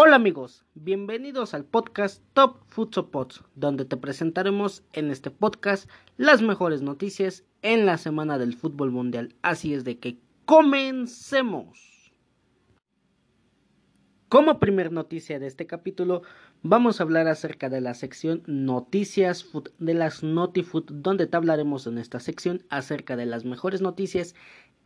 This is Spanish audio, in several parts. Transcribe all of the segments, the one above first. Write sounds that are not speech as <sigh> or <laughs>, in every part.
Hola amigos, bienvenidos al podcast Top Pots, donde te presentaremos en este podcast las mejores noticias en la semana del fútbol mundial. Así es de que comencemos. Como primer noticia de este capítulo, vamos a hablar acerca de la sección Noticias Food, de las NotiFood, donde te hablaremos en esta sección acerca de las mejores noticias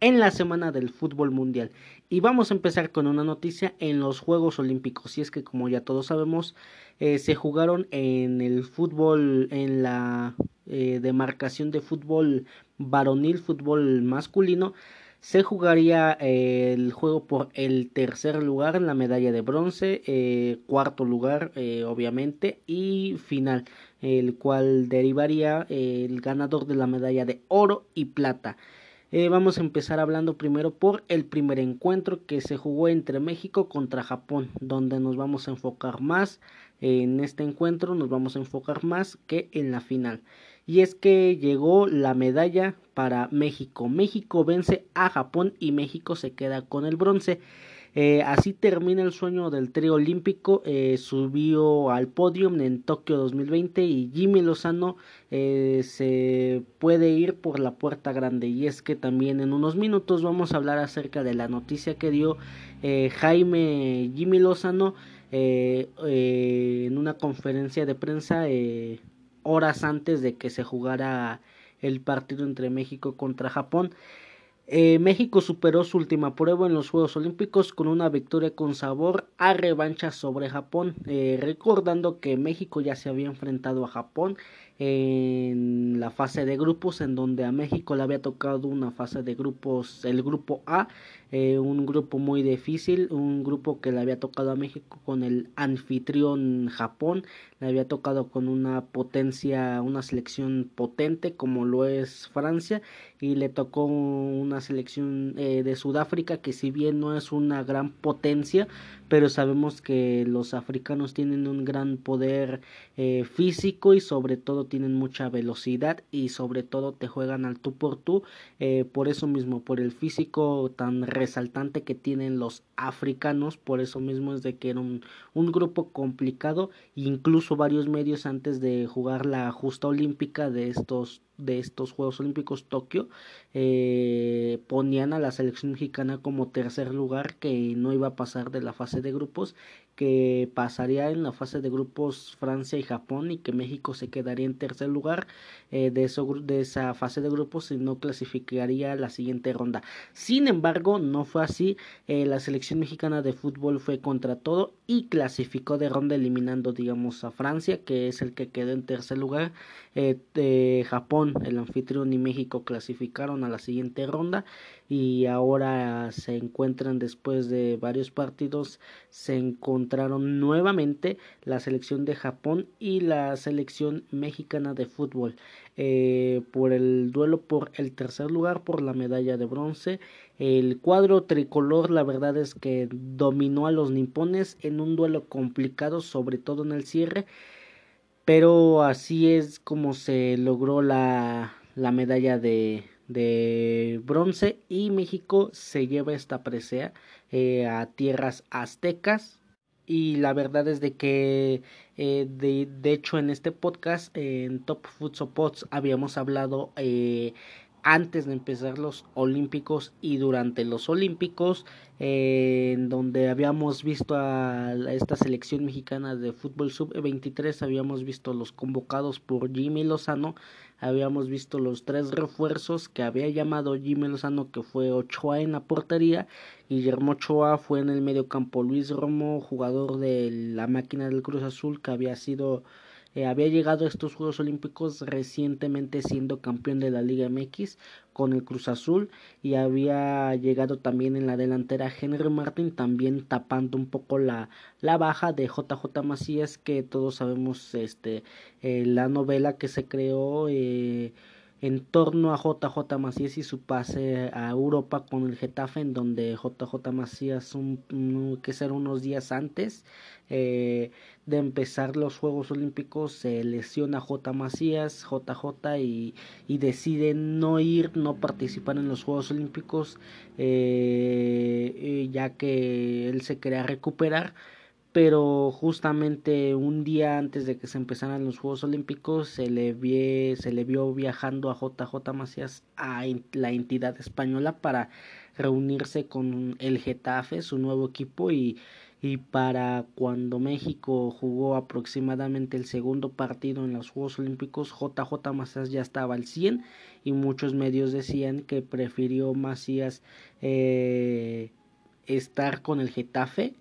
en la semana del fútbol mundial. Y vamos a empezar con una noticia en los Juegos Olímpicos. Y es que como ya todos sabemos, eh, se jugaron en el fútbol, en la eh, demarcación de fútbol varonil, fútbol masculino. Se jugaría eh, el juego por el tercer lugar en la medalla de bronce, cuarto lugar obviamente y final, el cual derivaría el ganador de la medalla de oro y plata. Eh, vamos a empezar hablando primero por el primer encuentro que se jugó entre México contra Japón, donde nos vamos a enfocar más en este encuentro, nos vamos a enfocar más que en la final. Y es que llegó la medalla para México. México vence a Japón y México se queda con el bronce. Eh, así termina el sueño del trío olímpico. Eh, subió al podio en Tokio 2020 y Jimmy Lozano eh, se puede ir por la puerta grande. Y es que también en unos minutos vamos a hablar acerca de la noticia que dio Jaime Jimmy Lozano en una conferencia de prensa horas antes de que se jugara el partido entre México contra Japón. Eh, México superó su última prueba en los Juegos Olímpicos con una victoria con sabor a revancha sobre Japón, eh, recordando que México ya se había enfrentado a Japón en la fase de grupos en donde a México le había tocado una fase de grupos el grupo A eh, un grupo muy difícil un grupo que le había tocado a México con el anfitrión Japón le había tocado con una potencia una selección potente como lo es Francia y le tocó una selección eh, de Sudáfrica que si bien no es una gran potencia pero sabemos que los africanos tienen un gran poder eh, físico y sobre todo tienen mucha velocidad y sobre todo te juegan al tú por tú eh, por eso mismo por el físico tan resaltante que tienen los africanos por eso mismo es de que era un, un grupo complicado incluso varios medios antes de jugar la justa olímpica de estos de estos Juegos Olímpicos Tokio eh, ponían a la selección mexicana como tercer lugar que no iba a pasar de la fase de grupos que pasaría en la fase de grupos Francia y Japón y que México se quedaría en tercer lugar eh, de, eso, de esa fase de grupos y no clasificaría la siguiente ronda. Sin embargo, no fue así. Eh, la selección mexicana de fútbol fue contra todo y clasificó de ronda eliminando, digamos, a Francia, que es el que quedó en tercer lugar. Eh, Japón, el anfitrión y México clasificaron a la siguiente ronda y ahora se encuentran después de varios partidos se encontraron nuevamente la selección de Japón y la selección mexicana de fútbol eh, por el duelo por el tercer lugar por la medalla de bronce. El cuadro tricolor la verdad es que dominó a los nipones en un duelo complicado sobre todo en el cierre pero así es como se logró la, la medalla de, de bronce y México se lleva esta presea eh, a tierras aztecas y la verdad es de que eh, de, de, hecho en este podcast en Top Food Pots habíamos hablado eh, antes de empezar los Olímpicos y durante los Olímpicos, eh, en donde habíamos visto a esta selección mexicana de fútbol sub-23, habíamos visto los convocados por Jimmy Lozano, habíamos visto los tres refuerzos que había llamado Jimmy Lozano, que fue Ochoa en la portería, Guillermo Ochoa fue en el medio campo, Luis Romo, jugador de la máquina del Cruz Azul, que había sido eh, había llegado a estos Juegos Olímpicos recientemente siendo campeón de la Liga MX con el Cruz Azul y había llegado también en la delantera Henry Martin también tapando un poco la, la baja de JJ Macías que todos sabemos este eh, la novela que se creó eh, en torno a JJ Macías y su pase a Europa con el Getafe, en donde JJ Macías, un, que ser unos días antes eh, de empezar los Juegos Olímpicos, se lesiona J. Macías, JJ, y, y decide no ir, no participar en los Juegos Olímpicos, eh, ya que él se quería recuperar pero justamente un día antes de que se empezaran los Juegos Olímpicos se le, se le vio viajando a JJ Macías a la entidad española para reunirse con el Getafe, su nuevo equipo, y, y para cuando México jugó aproximadamente el segundo partido en los Juegos Olímpicos, JJ Macías ya estaba al 100 y muchos medios decían que prefirió Macías eh, estar con el Getafe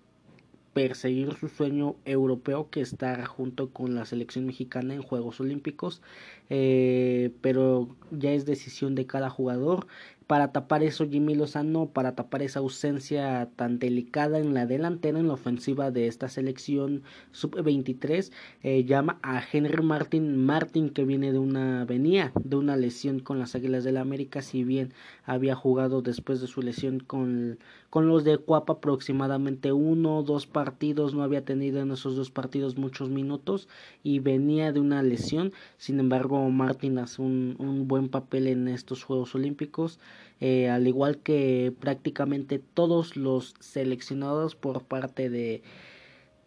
perseguir su sueño europeo que estar junto con la selección mexicana en Juegos Olímpicos eh, pero ya es decisión de cada jugador para tapar eso Jimmy Lozano, para tapar esa ausencia tan delicada en la delantera, en la ofensiva de esta selección sub-23, eh, llama a Henry Martin, Martin que viene de una, venía de una lesión con las Águilas del la América, si bien había jugado después de su lesión con, con los de Cuapa aproximadamente uno o dos partidos, no había tenido en esos dos partidos muchos minutos y venía de una lesión, sin embargo Martin hace un, un buen papel en estos Juegos Olímpicos. Eh, al igual que prácticamente todos los seleccionados por parte de,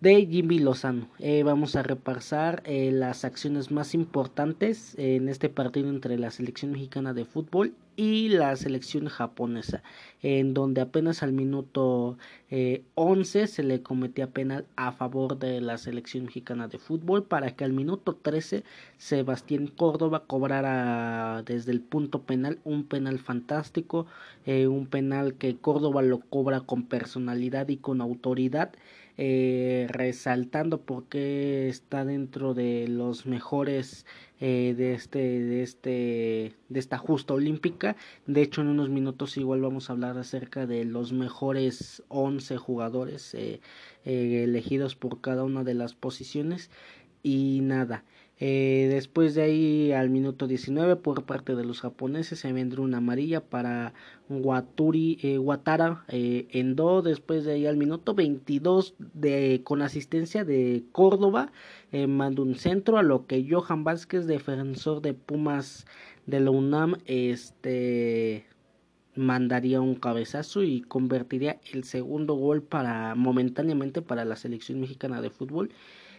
de Jimmy Lozano. Eh, vamos a repasar eh, las acciones más importantes en este partido entre la selección mexicana de fútbol y la selección japonesa, en donde apenas al minuto eh, 11 se le cometía penal a favor de la selección mexicana de fútbol para que al minuto 13 Sebastián Córdoba cobrara desde el punto penal un penal fantástico, eh, un penal que Córdoba lo cobra con personalidad y con autoridad eh, resaltando porque está dentro de los mejores eh, de este de este de esta justa olímpica. De hecho en unos minutos igual vamos a hablar acerca de los mejores 11 jugadores eh, elegidos por cada una de las posiciones. Y nada eh, después de ahí al minuto 19 por parte de los japoneses se vendrá una amarilla para Waturi, eh, Watara eh, Endo. Después de ahí al minuto 22 de, con asistencia de Córdoba eh, manda un centro a lo que Johan Vázquez, defensor de Pumas de la UNAM, este mandaría un cabezazo y convertiría el segundo gol para momentáneamente para la selección mexicana de fútbol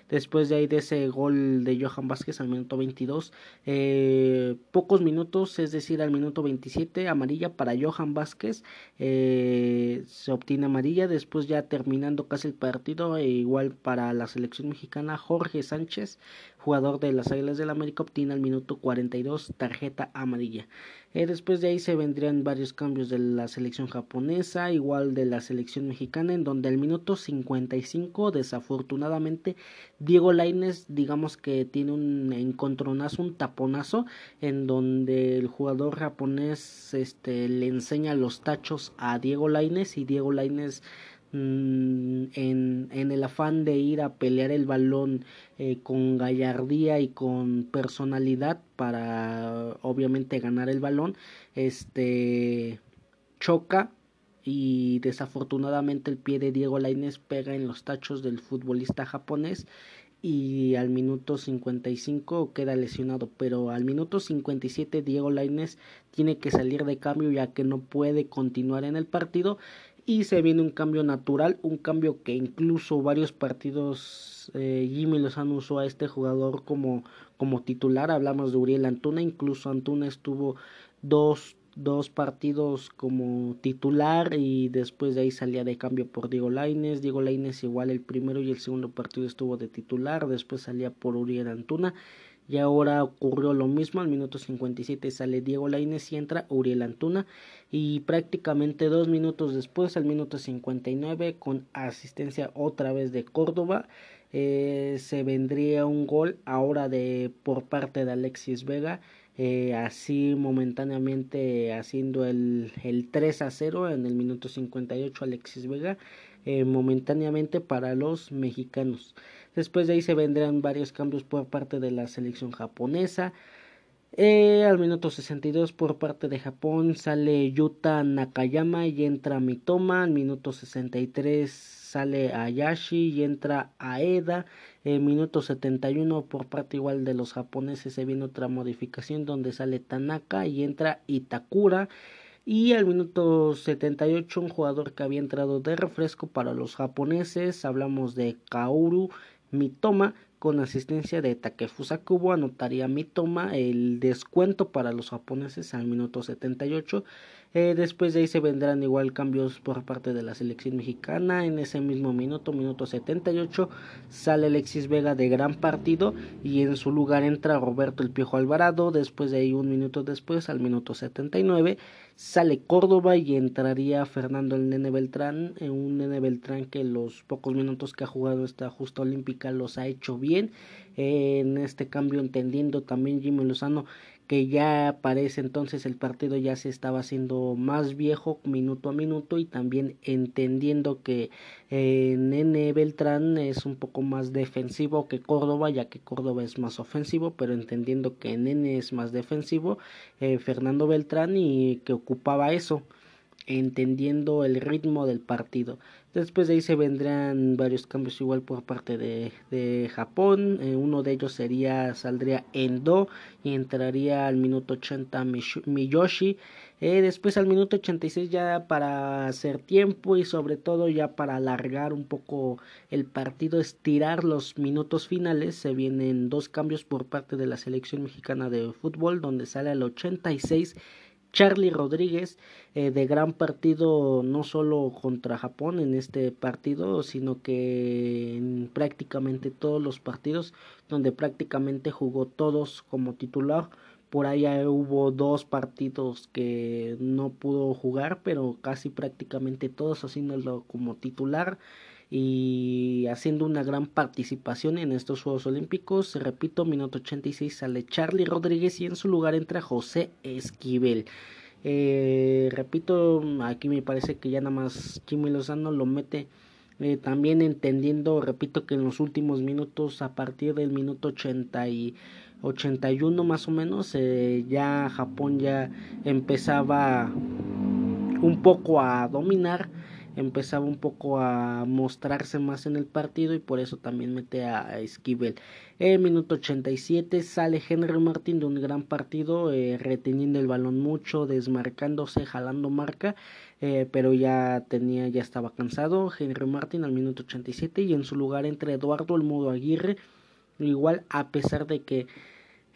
Después de ahí de ese gol de Johan Vázquez al minuto 22, eh, pocos minutos, es decir, al minuto 27, amarilla para Johan Vázquez, eh, se obtiene amarilla. Después ya terminando casi el partido, e igual para la selección mexicana, Jorge Sánchez, jugador de las Águilas del América, obtiene al minuto 42 tarjeta amarilla. Eh, después de ahí se vendrían varios cambios de la selección japonesa, igual de la selección mexicana, en donde al minuto 55, desafortunadamente, Diego Laines, digamos que tiene un encontronazo, un taponazo, en donde el jugador japonés este, le enseña los tachos a Diego Laines y Diego Laines Mm, en, en, el afán de ir a pelear el balón eh, con gallardía y con personalidad para obviamente ganar el balón este choca y desafortunadamente el pie de Diego Lainez pega en los tachos del futbolista japonés y al minuto 55 queda lesionado, pero al minuto 57 Diego Lainez tiene que salir de cambio ya que no puede continuar en el partido y se viene un cambio natural, un cambio que incluso varios partidos eh, Jimmy Lozano usó a este jugador como, como titular, hablamos de Uriel Antuna, incluso Antuna estuvo dos, dos partidos como titular y después de ahí salía de cambio por Diego Laines, Diego Laines igual el primero y el segundo partido estuvo de titular, después salía por Uriel Antuna y ahora ocurrió lo mismo, al minuto 57 sale Diego Lainez y entra Uriel Antuna. Y prácticamente dos minutos después, al minuto 59, con asistencia otra vez de Córdoba, eh, se vendría un gol ahora de por parte de Alexis Vega. Eh, así momentáneamente haciendo el, el 3 a 0 en el minuto 58 Alexis Vega eh, momentáneamente para los mexicanos. Después de ahí se vendrán varios cambios por parte de la selección japonesa. Eh, al minuto 62 por parte de Japón sale Yuta Nakayama y entra Mitoma. Al minuto 63 sale Ayashi y entra Aeda. En minuto 71 por parte igual de los japoneses se viene otra modificación donde sale Tanaka y entra Itakura. Y al minuto 78 un jugador que había entrado de refresco para los japoneses, hablamos de Kaoru Mitoma, con asistencia de Takefusa Kubo. Anotaría Mitoma el descuento para los japoneses al minuto 78 eh, después de ahí se vendrán igual cambios por parte de la selección mexicana. En ese mismo minuto, minuto 78, sale Alexis Vega de gran partido y en su lugar entra Roberto El Piojo Alvarado. Después de ahí, un minuto después, al minuto 79, sale Córdoba y entraría Fernando el Nene Beltrán. Eh, un Nene Beltrán que los pocos minutos que ha jugado esta justa olímpica los ha hecho bien. Eh, en este cambio, entendiendo también Jimmy Lozano que ya parece entonces el partido ya se estaba haciendo más viejo minuto a minuto y también entendiendo que eh, Nene Beltrán es un poco más defensivo que Córdoba ya que Córdoba es más ofensivo pero entendiendo que Nene es más defensivo eh, Fernando Beltrán y que ocupaba eso entendiendo el ritmo del partido. Después de ahí se vendrán varios cambios igual por parte de, de Japón. Eh, uno de ellos sería, saldría Endo y entraría al minuto 80 Miyoshi. Eh, después al minuto 86 ya para hacer tiempo y sobre todo ya para alargar un poco el partido, estirar los minutos finales. Se vienen dos cambios por parte de la selección mexicana de fútbol donde sale al 86 Charlie Rodríguez eh, de gran partido no solo contra Japón en este partido, sino que en prácticamente todos los partidos donde prácticamente jugó todos como titular. Por ahí hubo dos partidos que no pudo jugar, pero casi prácticamente todos haciéndolo como titular y haciendo una gran participación en estos Juegos Olímpicos. Repito, minuto 86 sale Charlie Rodríguez y en su lugar entra José Esquivel. Eh, repito, aquí me parece que ya nada más Jimmy Lozano lo mete eh, también entendiendo, repito que en los últimos minutos, a partir del minuto 80 y 81 más o menos, eh, ya Japón ya empezaba un poco a dominar empezaba un poco a mostrarse más en el partido y por eso también mete a, Esquivel. En minuto 87 sale Henry Martin de un gran partido, eh, reteniendo el balón mucho, desmarcándose, jalando marca, eh, pero ya tenía, ya estaba cansado. Henry Martin al minuto 87 y en su lugar entre Eduardo el Mudo Aguirre, igual a pesar de que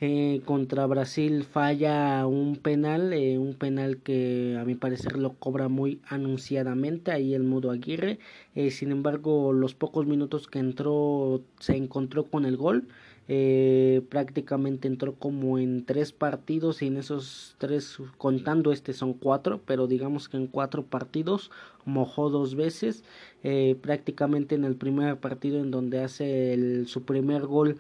eh, contra Brasil falla un penal, eh, un penal que a mi parecer lo cobra muy anunciadamente ahí el Mudo Aguirre. Eh, sin embargo, los pocos minutos que entró se encontró con el gol. prácticamente entró como en tres partidos y en esos tres, contando este son cuatro, pero digamos que en cuatro partidos mojó dos veces. prácticamente en el primer partido en donde hace su primer gol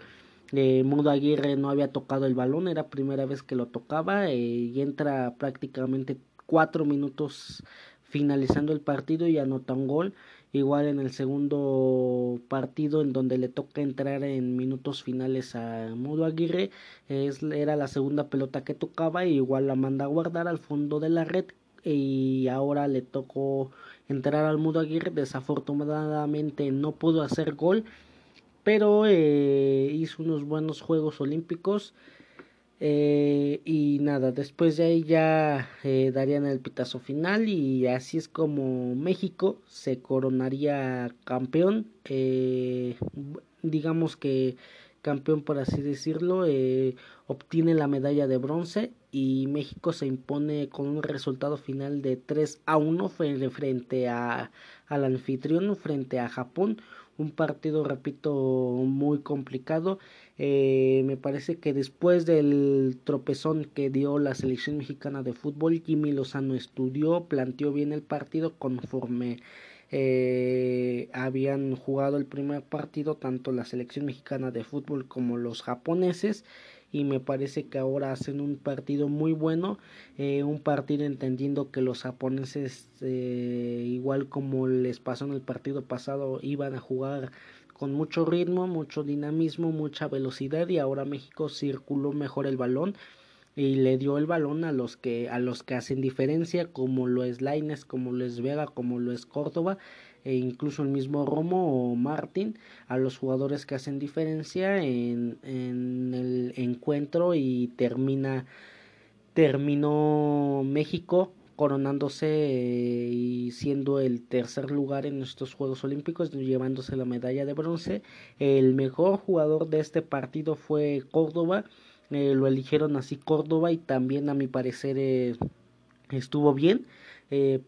Mudo Aguirre no había tocado el balón, era primera vez que lo tocaba eh, y entra prácticamente cuatro minutos finalizando el partido y anota un gol. Igual en el segundo partido en donde le toca entrar en minutos finales a Mudo Aguirre, es, era la segunda pelota que tocaba y igual la manda a guardar al fondo de la red y ahora le tocó entrar al Mudo Aguirre. Desafortunadamente no pudo hacer gol pero eh, hizo unos buenos Juegos Olímpicos. Eh, y nada, después de ahí ya eh, darían el pitazo final y así es como México se coronaría campeón. digamos que campeón por así decirlo, obtiene la medalla de bronce y México se impone con un resultado final de 3 a 1 frente a, al anfitrión, frente a Japón un partido, repito, muy complicado. Eh, me parece que después del tropezón que dio la selección mexicana de fútbol, Jimmy Lozano estudió, planteó bien el partido conforme eh, habían jugado el primer partido tanto la selección mexicana de fútbol como los japoneses y me parece que ahora hacen un partido muy bueno, eh, un partido entendiendo que los japoneses, eh, igual como les pasó en el partido pasado, iban a jugar con mucho ritmo, mucho dinamismo, mucha velocidad y ahora México circuló mejor el balón y le dio el balón a los que a los que hacen diferencia como lo es Laines, como lo es Vega, como lo es Córdoba e incluso el mismo Romo o Martín a los jugadores que hacen diferencia en, en el encuentro y termina terminó México coronándose eh, y siendo el tercer lugar en estos Juegos Olímpicos, llevándose la medalla de bronce. El mejor jugador de este partido fue Córdoba, eh, lo eligieron así Córdoba y también a mi parecer eh, estuvo bien.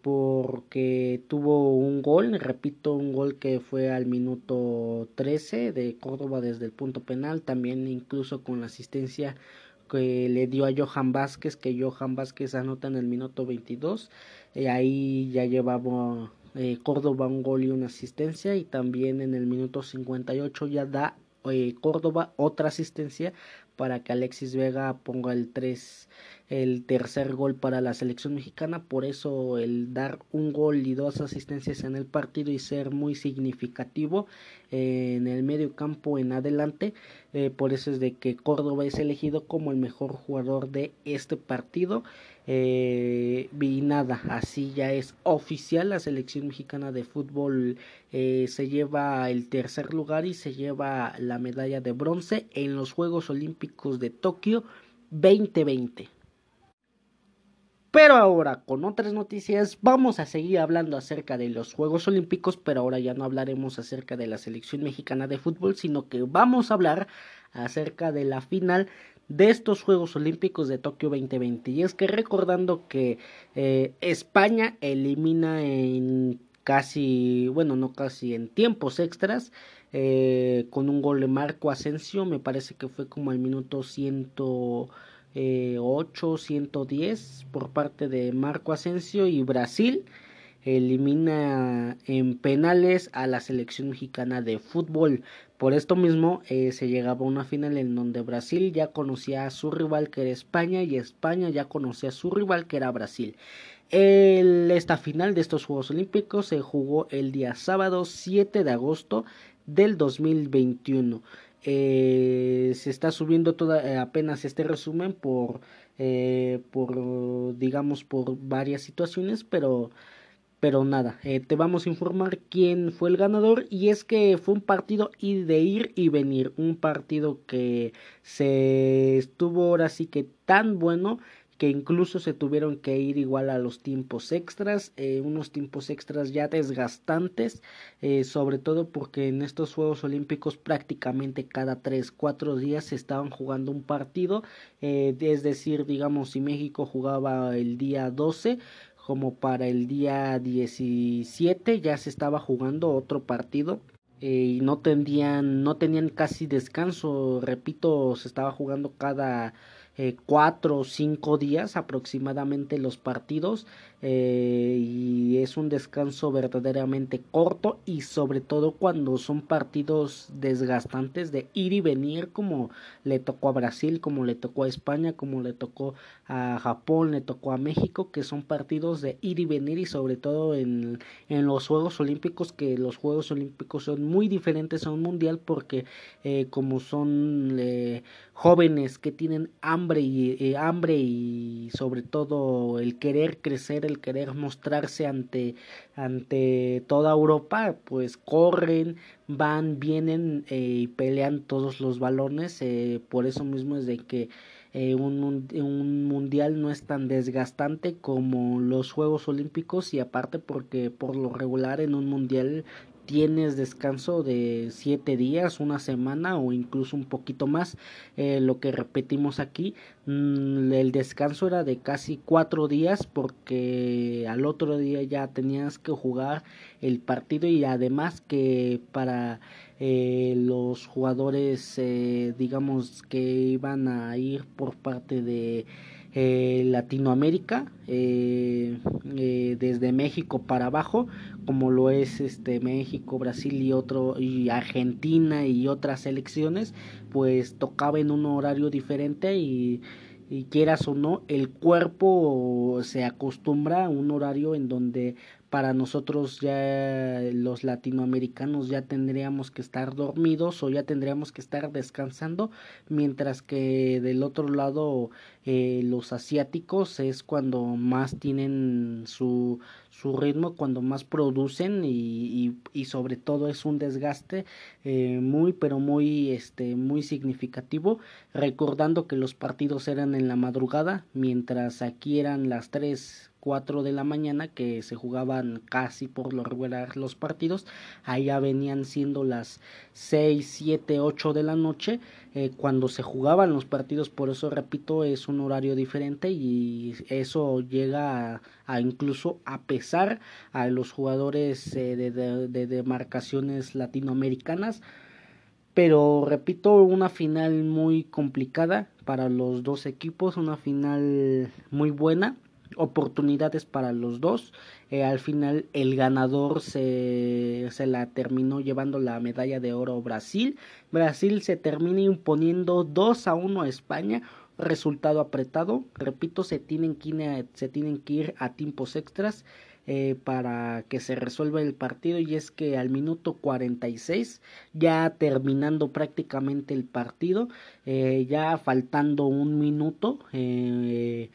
porque tuvo un gol, repito, un gol que fue al minuto 13 de Córdoba desde el punto penal, también incluso con la asistencia que le dio a Johan Vázquez, que Johan Vázquez anota en el minuto 22. Eh, ahí ya llevaba eh, Córdoba un gol y una asistencia y también en el minuto 58 ya da eh, Córdoba otra asistencia para que Alexis Vega ponga el 3 el tercer gol para la selección mexicana, por eso el dar un gol y dos asistencias en el partido y ser muy significativo eh, en el medio campo en adelante, eh, por eso es de que Córdoba es elegido como el mejor jugador de este partido. Eh, nada, así ya es oficial la selección mexicana de fútbol se lleva el tercer lugar y se lleva la medalla de bronce en los Juegos Olímpicos de Tokio 2020. Pero ahora, con otras noticias, vamos a seguir hablando acerca de los Juegos Olímpicos, pero ahora ya no hablaremos acerca de la selección mexicana de fútbol, sino que vamos a hablar acerca de la final de estos Juegos Olímpicos de Tokio 2020. Y es que recordando que eh, España elimina en casi, bueno, no casi en tiempos extras, eh, con un gol de Marco Asensio, me parece que fue como al minuto ciento eh, 8 110 por parte de Marco Asensio y Brasil elimina en penales a la selección mexicana de fútbol. Por esto mismo eh, se llegaba a una final en donde Brasil ya conocía a su rival que era España y España ya conocía a su rival que era Brasil. esta final de estos Juegos Olímpicos se jugó el día sábado 7 de agosto del 2021 eh, se está subiendo toda eh, apenas este resumen por por digamos por varias situaciones pero pero nada eh, te vamos a informar quién fue el ganador y es que fue un partido de ir y venir un partido que se estuvo ahora sí que tan bueno que incluso se tuvieron que ir igual a los tiempos extras, eh, unos tiempos extras ya desgastantes, eh, sobre todo porque en estos Juegos Olímpicos prácticamente cada 3, 4 días se estaban jugando un partido, es decir, digamos, si México jugaba el día 12, como para el día 17 ya se estaba jugando otro partido y no tenían no tenían casi descanso. Repito se estaba jugando cada eh, cuatro o cinco días aproximadamente los partidos eh, y es un descanso verdaderamente corto y sobre todo cuando son partidos desgastantes de ir y venir como le tocó a Brasil, como le tocó a España, como le tocó a Japón, le tocó a México, que son partidos de ir y venir y sobre todo en, en los Juegos Olímpicos, que los Juegos Olímpicos son muy diferentes a un mundial porque eh, como son eh, jóvenes que tienen hambre y hambre y sobre todo el querer crecer, el querer mostrarse ante, ante toda Europa, pues corren, van, vienen eh, y pelean todos los balones. Eh, por eso mismo es de que eh, un, un, mundial no es tan desgastante como los Juegos Olímpicos y aparte porque por lo regular en un mundial tienes descanso de siete días, una semana o incluso un poquito más. Eh, lo que repetimos aquí, mm, el descanso era de casi cuatro días porque al otro día ya tenías que jugar el partido y además que para eh, los jugadores eh, digamos que iban a ir por parte de eh, Latinoamérica, eh, eh, desde México para abajo, como lo es este México, Brasil y otro y Argentina y otras selecciones, pues tocaba en un horario diferente y y quieras o no, el cuerpo se acostumbra a un horario en donde para nosotros ya los latinoamericanos ya tendríamos que estar dormidos o ya tendríamos que estar descansando mientras que del otro lado eh, los asiáticos es cuando más tienen su, su ritmo cuando más producen y, y, sobre todo es un desgaste eh, muy pero muy este muy significativo. Recordando que los partidos eran en la madrugada mientras aquí eran las 3 4 de la mañana que se jugaban casi por lo regular los partidos, allá venían siendo las 6, 7, 8 de la noche eh, cuando se jugaban los partidos, por eso repito, es un horario diferente y eso llega a, incluso a pesar a los jugadores eh, de, de, de demarcaciones latinoamericanas. Pero repito, una final muy complicada para los dos equipos, una final muy buena, oportunidades para los dos. Eh, al final el ganador se, se la terminó llevando la medalla de oro Brasil. Brasil se termina imponiendo 2 a 1 a España. Resultado apretado. Repito, se tienen que ir a tiempos extras. Eh, para que se resuelva el partido y es que al minuto 46 ya terminando prácticamente el partido eh, ya faltando un minuto eh,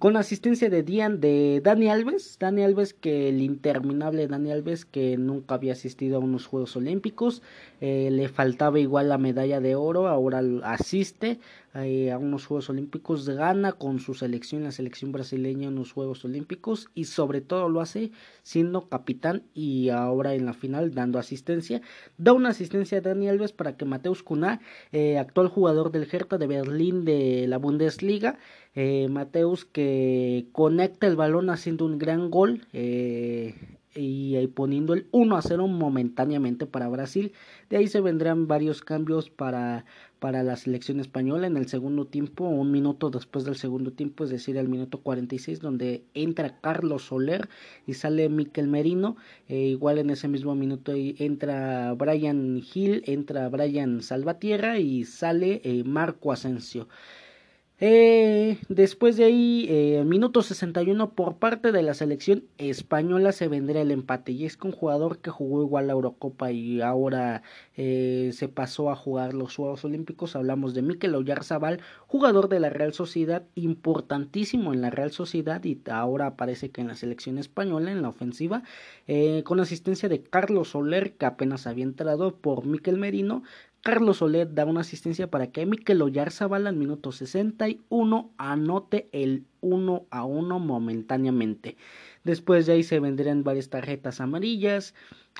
con asistencia de Dian de Dani Alves, Dani Alves que el interminable Dani Alves que nunca había asistido a unos Juegos Olímpicos, eh, le faltaba igual la medalla de oro, ahora asiste eh, a unos Juegos Olímpicos, gana con su selección, la selección brasileña en los Juegos Olímpicos y sobre todo lo hace siendo capitán y ahora en la final dando asistencia, da una asistencia a Dani Alves para que Mateus Cunha, eh, actual jugador del Hertha de Berlín de la Bundesliga, eh, Mateus que conecta el balón haciendo un gran gol eh, y, poniendo el 1 a 0 momentáneamente para Brasil. De ahí se vendrán varios cambios para, para la selección española en el segundo tiempo, un minuto después del segundo tiempo, es decir, al minuto 46, donde entra Carlos Soler y sale Miquel Merino. Eh, igual en ese mismo minuto entra Brian Hill, entra Brian Salvatierra y sale Marco Asensio. Eh, después de ahí, eh, minuto 61 por parte de la selección española se vendrá el empate. Y es que un jugador que jugó igual la Eurocopa y ahora eh, se pasó a jugar los Juegos Olímpicos. Hablamos de Mikel Oyarzabal, jugador de la Real Sociedad, importantísimo en la Real Sociedad y ahora aparece que en la selección española en la ofensiva, eh, con asistencia de Carlos Soler, que apenas había entrado por Mikel Merino, Carlos Soler da una asistencia para que Mikel Oyarzabal al minuto 61 anote el 1 a 1 momentáneamente. Después de ahí se vendrían varias tarjetas amarillas.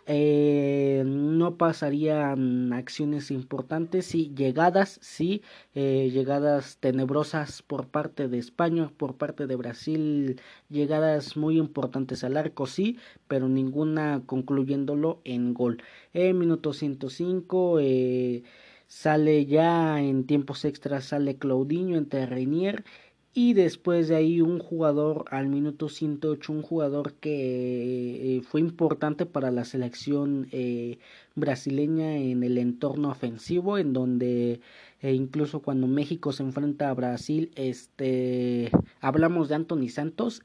Eh, no pasarían acciones importantes, sí, llegadas, sí, eh, llegadas tenebrosas por parte de España, por parte de Brasil, llegadas muy importantes al arco, sí, pero ninguna concluyéndolo en gol. En minuto 105 eh, sale ya en tiempos extras, sale Claudinho entre Reinier y después de ahí un jugador al minuto 108, un jugador que eh, fue importante para la selección eh, brasileña en el entorno ofensivo, en donde eh, incluso cuando México se enfrenta a Brasil, este, hablamos de Anthony Santos.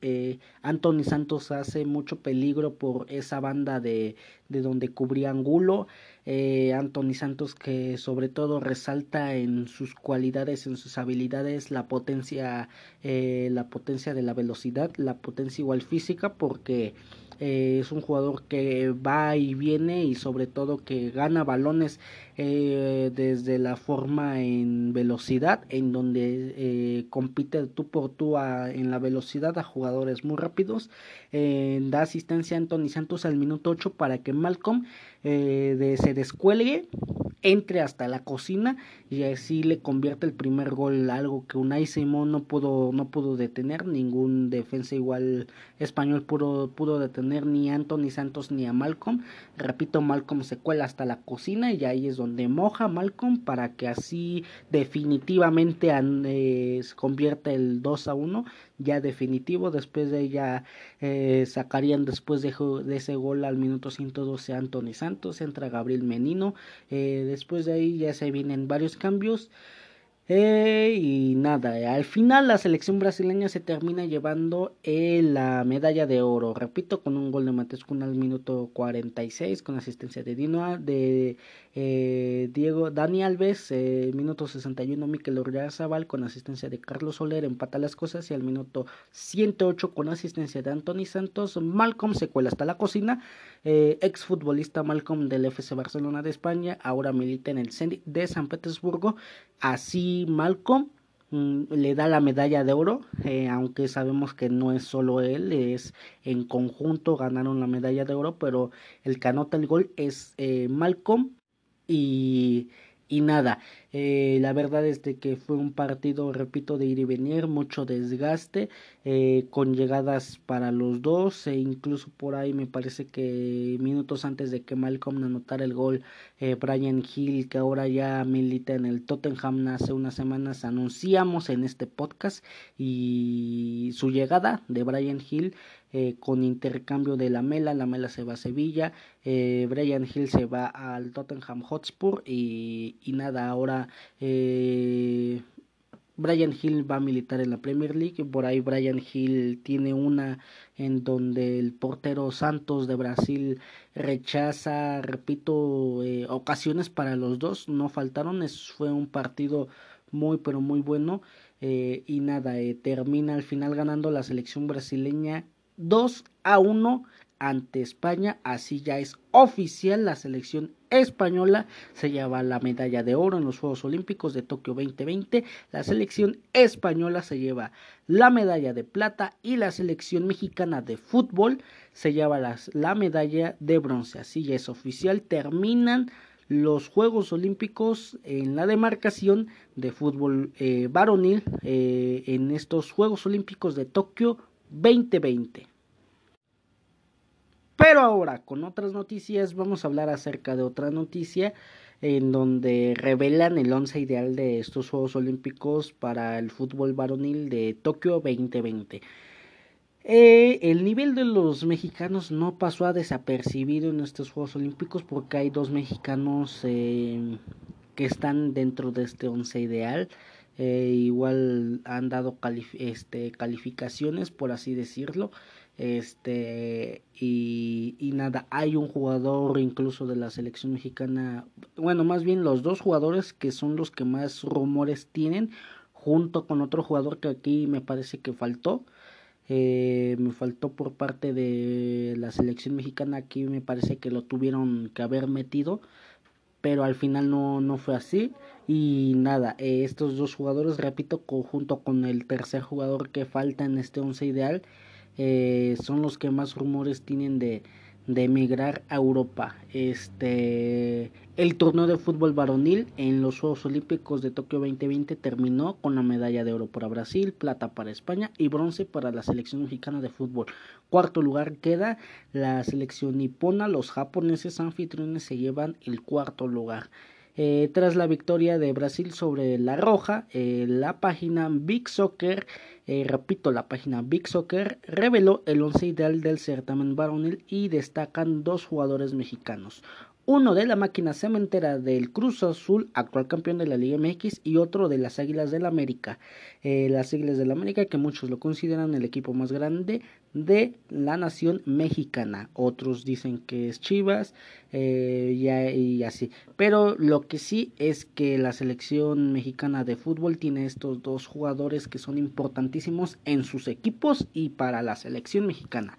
Anthony Santos hace mucho peligro por esa banda de, de donde cubría Angulo eh, Anthony Santos que sobre todo resalta en sus cualidades, en sus habilidades, la potencia, eh, la potencia de la velocidad, la potencia igual física, porque eh, es un jugador que va y viene y sobre todo que gana balones eh, desde la forma en velocidad, en donde eh, compite tú por tú en la velocidad a jugadores muy rápidos. da asistencia a Anthony Santos al minuto 8 para que Malcolm se descuelgue entre hasta la cocina y así le convierte el primer gol algo que Unai Simón no pudo no pudo detener. Ningún defensa igual español pudo, pudo detener ni a Anthony Santos ni a Malcolm. Repito Malcolm se cuela hasta la cocina y ahí es donde moja Malcolm para que así definitivamente eh, se convierta el 2 a 1 ya definitivo después de ella eh, sacarían después de, de, ese gol al minuto 112 Anthony Santos entra Gabriel Menino eh, después de ahí ya se vienen varios cambios eh, y nada, al final la selección brasileña se termina llevando eh, la medalla de oro. Repito, con un gol de Mateus al minuto 46, con asistencia de Dino, de eh, Diego Dani Alves, eh, minuto 61 Mikel Oyarzabal con asistencia de Carlos Soler empata las cosas y al minuto 108 con asistencia de Anthony Santos Malcolm se cuela hasta la cocina eh, ex futbolista Malcolm del FC Barcelona de España ahora milita en el Zenit de San Petersburgo así Malcolm mm, le da la medalla de oro, eh, aunque sabemos que no es solo él, es en conjunto ganaron la medalla de oro, pero el que anota el gol es eh, Malcolm y y nada, eh, la verdad es de que fue un partido, repito, de ir y venir, mucho desgaste, eh, con llegadas para los dos, e incluso por ahí me parece que minutos antes de que Malcolm anotara el gol, eh, Brian Hill, que ahora ya milita en el Tottenham hace unas semanas, anunciamos en este podcast y su llegada de Brian Hill eh, con intercambio de la Mela, la Mela se va a Sevilla, eh, Brian Hill se va al Tottenham Hotspur y, y nada, ahora eh, Brian Hill va a militar en la Premier League, por ahí Brian Hill tiene una en donde el portero Santos de Brasil rechaza, repito, ocasiones para los dos, no faltaron, es, fue un partido muy pero muy bueno y nada, termina al final ganando la selección brasileña 2 a 1 ante España. Así ya es oficial. La selección española se lleva la medalla de oro en los Juegos Olímpicos de Tokio 2020. La selección española se lleva la medalla de plata y la selección mexicana de fútbol se lleva la medalla de bronce. Así ya es oficial. Terminan los Juegos Olímpicos en la demarcación de fútbol eh, varonil eh, en estos Juegos Olímpicos de Tokio 2020. Pero ahora, con otras noticias, vamos a hablar acerca de otra noticia en donde revelan el once ideal de estos Juegos Olímpicos para el fútbol varonil de Tokio 2020. Eh, el nivel de los mexicanos no pasó a desapercibido en estos Juegos Olímpicos porque hay dos mexicanos eh, que están dentro de este once ideal. Eh, igual han dado este, calificaciones, por así decirlo. Este, y, y nada, hay un jugador incluso de la selección mexicana, bueno, más bien los dos jugadores que son los que más rumores tienen, junto con otro jugador que aquí me parece que faltó. Eh, me faltó por parte de la selección mexicana aquí me parece que lo tuvieron que haber metido pero al final no, no fue así. Y nada, eh, estos dos jugadores, repito, junto con el tercer jugador que falta en este once ideal, eh, son los que más rumores tienen de, de emigrar a Europa. Este, el torneo de fútbol varonil en los Juegos Olímpicos de Tokio 2020 terminó con la medalla de oro para Brasil, plata para España y bronce para la selección mexicana de fútbol. Cuarto lugar queda la selección nipona, los japoneses anfitriones se llevan el cuarto lugar. Eh, tras la victoria de Brasil sobre La Roja, eh, la página Big Soccer, eh, repito, la página Big Soccer reveló el once ideal del certamen varonil y destacan dos jugadores mexicanos uno de la máquina cementera del Cruz Azul, actual campeón de la Liga MX, y otro de las Águilas del América. Eh, las Águilas del América, que muchos lo consideran el equipo más grande de la nación mexicana. Otros dicen que es Chivas eh, y, así. Pero lo que sí es que la selección mexicana de fútbol tiene estos dos jugadores que son importantísimos en sus equipos y para la selección mexicana.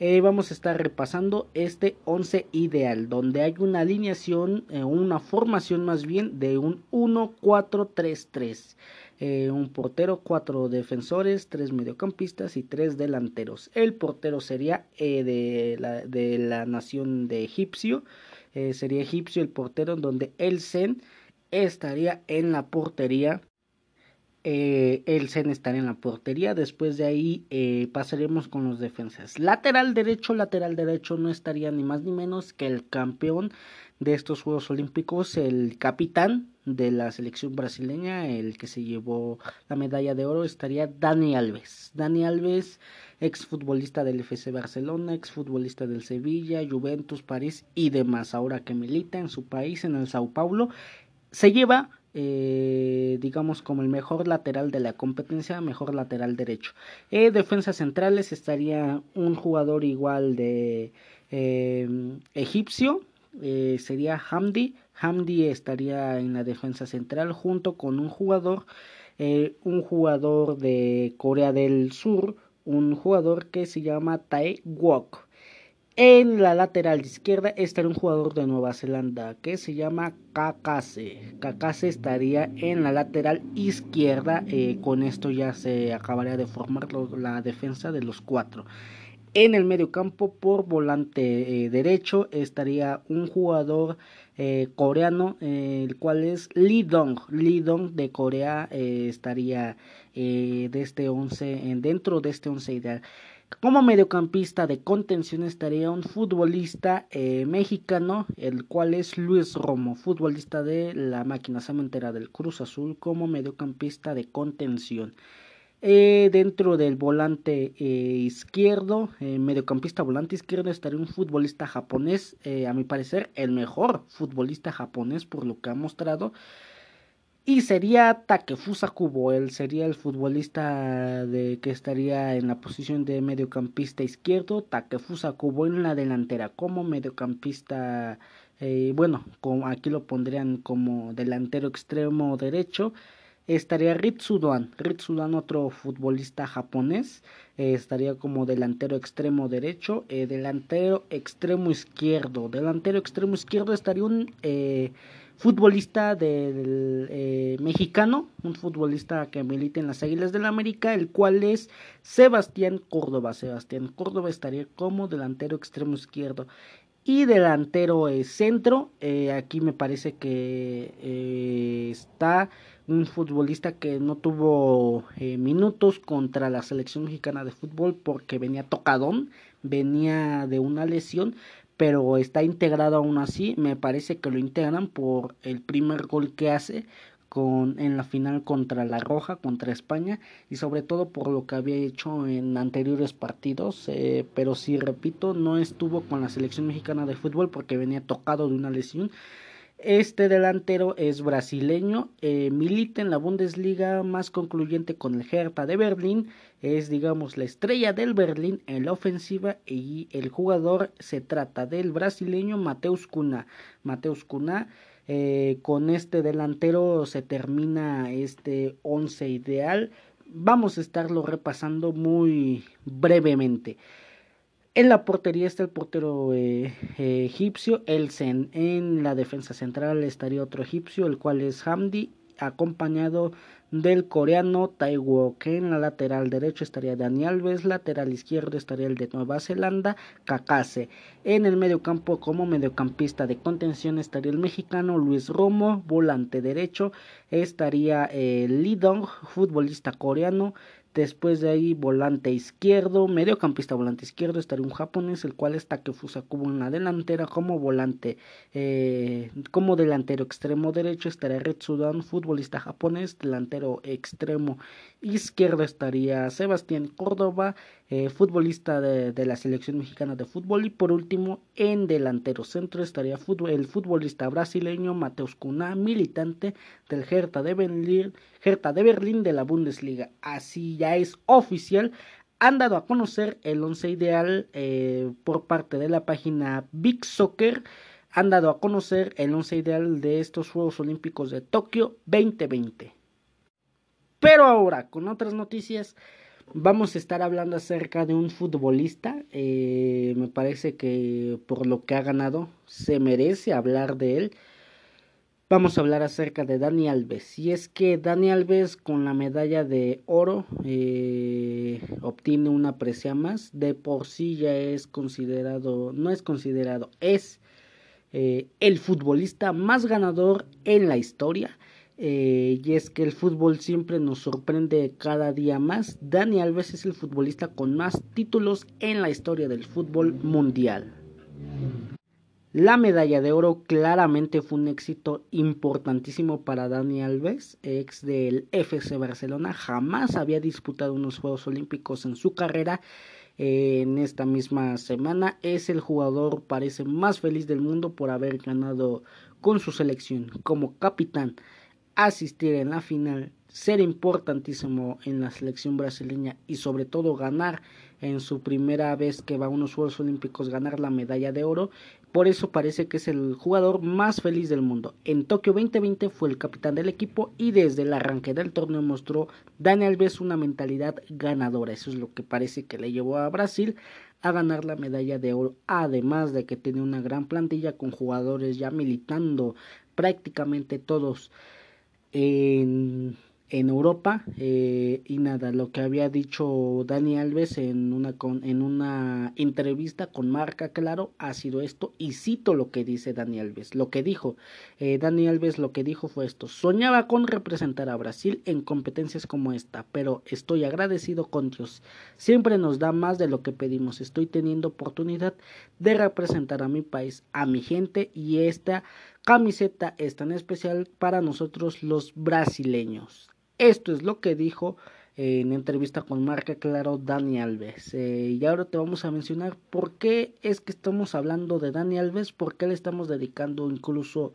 Eh, vamos a estar repasando este 11 ideal, donde hay una alineación, eh, una formación más bien de un 1-4-3-3. Eh, un portero, cuatro defensores, tres mediocampistas y tres delanteros. El portero sería de, la, de la nación de egipcio, sería egipcio el portero, donde el Zen estaría en la portería eh, el Zen estaría en la portería. Después de ahí eh, pasaremos con los defensas. Lateral derecho, lateral derecho no estaría ni más ni menos que el campeón de estos Juegos Olímpicos, el capitán de la selección brasileña, el que se llevó la medalla de oro, estaría Dani Alves. Dani Alves, exfutbolista del FC Barcelona, exfutbolista del Sevilla, Juventus, París y demás. Ahora que milita en su país, en el Sao Paulo, se lleva eh, digamos como el mejor lateral de la competencia, mejor lateral derecho. Eh, defensas centrales estaría un jugador igual de eh, egipcio, eh, sería Hamdi. Hamdi estaría en la defensa central junto con un jugador, un jugador de Corea del Sur, un jugador que se llama Tae Wok. En la lateral izquierda estaría un jugador de Nueva Zelanda que se llama Kakase. Kakase estaría en la lateral izquierda. Eh, con esto ya se acabaría de formar la defensa de los cuatro. En el medio campo por volante eh, derecho estaría un jugador eh, coreano, el cual es Lee Dong. Lee Dong de Corea estaría de este 11, dentro de este 11 ideal. Como mediocampista de contención estaría un futbolista eh, mexicano, el cual es Luis Romo, futbolista de la máquina cementera del Cruz Azul, como mediocampista de contención. Eh, dentro del volante eh, izquierdo, mediocampista volante izquierdo, estaría un futbolista japonés, a mi parecer el mejor futbolista japonés por lo que ha mostrado, y sería Takefusa Kubo, él sería el futbolista de que estaría en la posición de mediocampista izquierdo, Takefusa Kubo en la delantera como mediocampista, eh, bueno, aquí lo pondrían como delantero extremo derecho, estaría Ritsudan, Ritsudan otro futbolista japonés, eh, estaría como delantero extremo derecho, eh, delantero extremo izquierdo, delantero extremo izquierdo estaría un futbolista del eh, mexicano, un futbolista que milita en las Águilas del América, el cual es Sebastián Córdoba. Sebastián Córdoba estaría como delantero extremo izquierdo y delantero eh, centro. Eh, aquí me parece que está un futbolista que no tuvo minutos contra la selección mexicana de fútbol porque venía tocadón, venía de una lesión, pero está integrado aún así. Me parece que lo integran por el primer gol que hace con, en la final contra La Roja, contra España, y sobre todo por lo que había hecho en anteriores partidos. Eh, pero sí, repito, no estuvo con la selección mexicana de fútbol porque venía tocado de una lesión este delantero es brasileño, eh, milita en la Bundesliga más concluyente con el Hertha de Berlín, es digamos la estrella del Berlín en la ofensiva y el jugador se trata del brasileño Mateus Cunha. Mateus Cunha, eh, con este delantero se termina este once ideal. Vamos a estarlo repasando muy brevemente. En la portería está el portero eh, eh, egipcio Elsen. En la defensa central estaría otro egipcio, el cual es Hamdi, acompañado del coreano Taiwo, que en la lateral derecho estaría Dani Alves, lateral izquierdo estaría el de Nueva Zelanda, Kakase. En el medio campo como mediocampista de contención estaría el mexicano Luis Romo, volante derecho estaría eh, Lee Dong, futbolista coreano, Después de ahí, volante izquierdo, mediocampista volante izquierdo, estaría un japonés, el cual está que Fusakubo en la delantera como volante, eh, como delantero extremo derecho estaría Red Sudan, futbolista japonés, delantero extremo izquierdo estaría Sebastián Córdoba, eh, futbolista de, la selección mexicana de fútbol y por último en delantero centro estaría el futbolista brasileño Mateus Cunha, militante del Hertha de Berlín, De Berlín de la Bundesliga. Así ya es oficial. Han dado a conocer el once ideal eh, por parte de la página Big Soccer. Han dado a conocer el once ideal de estos Juegos Olímpicos de Tokio 2020. Pero ahora, con otras noticias, vamos a estar hablando acerca de un futbolista. Eh, me parece que por lo que ha ganado se merece hablar de él. Vamos a hablar acerca de Dani Alves. Y es que Dani Alves con la medalla de oro eh, obtiene una presea más. De por sí ya es considerado, no es considerado, es eh, el futbolista más ganador en la historia. Eh, y es que el fútbol siempre nos sorprende cada día más. Dani Alves es el futbolista con más títulos en la historia del fútbol mundial. La medalla de oro claramente fue un éxito importantísimo para Dani Alves, ex del FC Barcelona. Jamás había disputado unos Juegos Olímpicos en su carrera. en esta misma semana es el jugador parece más feliz del mundo por haber ganado con su selección como capitán asistir en la final, ser importantísimo en la selección brasileña y sobre todo ganar en su primera vez que va a unos Juegos Olímpicos, ganar la medalla de oro. Por eso parece que es el jugador más feliz del mundo. En Tokio 2020 fue el capitán del equipo y desde el arranque del torneo mostró Daniel Alves una mentalidad ganadora. Eso es lo que parece que le llevó a Brasil a ganar la medalla de oro, además de que tiene una gran plantilla con jugadores ya militando prácticamente todos en en Europa eh, y nada lo que había dicho Dani Alves en una con, en una entrevista con Marca Claro ha sido esto y cito lo que dice Dani Alves lo que dijo. Eh, Dani Alves lo que dijo fue esto soñaba con representar a Brasil en competencias como esta pero estoy agradecido con Dios. Siempre nos da más de lo que pedimos. Estoy teniendo oportunidad de representar a mi país a mi gente y esta camiseta es tan especial para nosotros los brasileños esto es lo que dijo eh, en entrevista con Marca Claro Dani Alves. Eh, y ahora te vamos a mencionar por qué es que estamos hablando de Dani Alves, por qué le estamos dedicando incluso,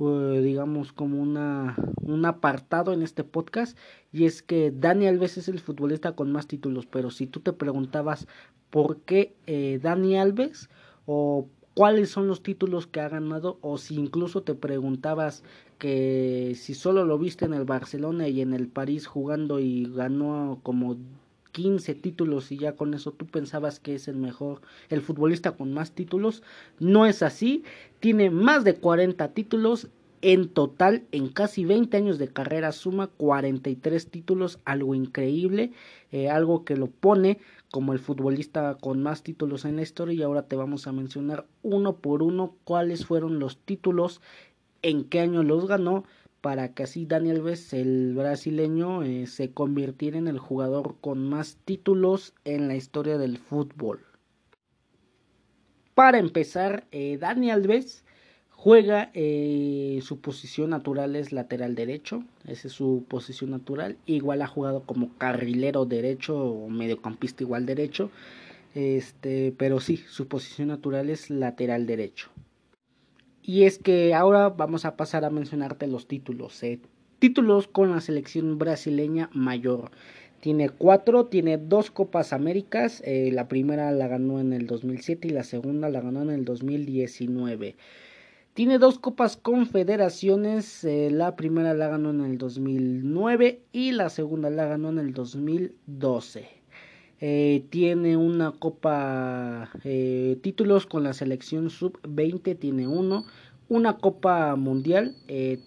eh, digamos, como una, un apartado en este podcast. Y es que Dani Alves es el futbolista con más títulos, pero si tú te preguntabas por qué Dani Alves o cuáles son los títulos que ha ganado o si incluso te preguntabas que si solo lo viste en el Barcelona y en el París jugando y ganó como 15 títulos y ya con eso tú pensabas que es el mejor, el futbolista con más títulos. No es así, tiene más de 40 títulos. En total, en casi 20 años de carrera, suma 43 títulos, algo increíble, eh, algo que lo pone como el futbolista con más títulos en la historia y ahora te vamos a mencionar uno por uno cuáles fueron los títulos, en qué año los ganó para que así Daniel Alves, el brasileño, eh, se convirtiera en el jugador con más títulos en la historia del fútbol. Para empezar, eh, Dani Alves Juega, eh, su posición natural es lateral derecho, esa es su posición natural. Igual ha jugado como carrilero derecho o mediocampista igual derecho. Este, pero sí, su posición natural es lateral derecho. Y es que ahora vamos a pasar a mencionarte los títulos. Eh. Títulos con la selección brasileña mayor. Tiene cuatro, tiene dos Copas Américas. Eh, la primera la ganó en el 2007 y la segunda la ganó en el 2019. Tiene dos Copas Confederaciones, eh, la primera la ganó en el 2009 y la segunda la ganó en el 2012. Eh, tiene una Copa eh, títulos con la selección sub-20, tiene uno. Una Copa Mundial,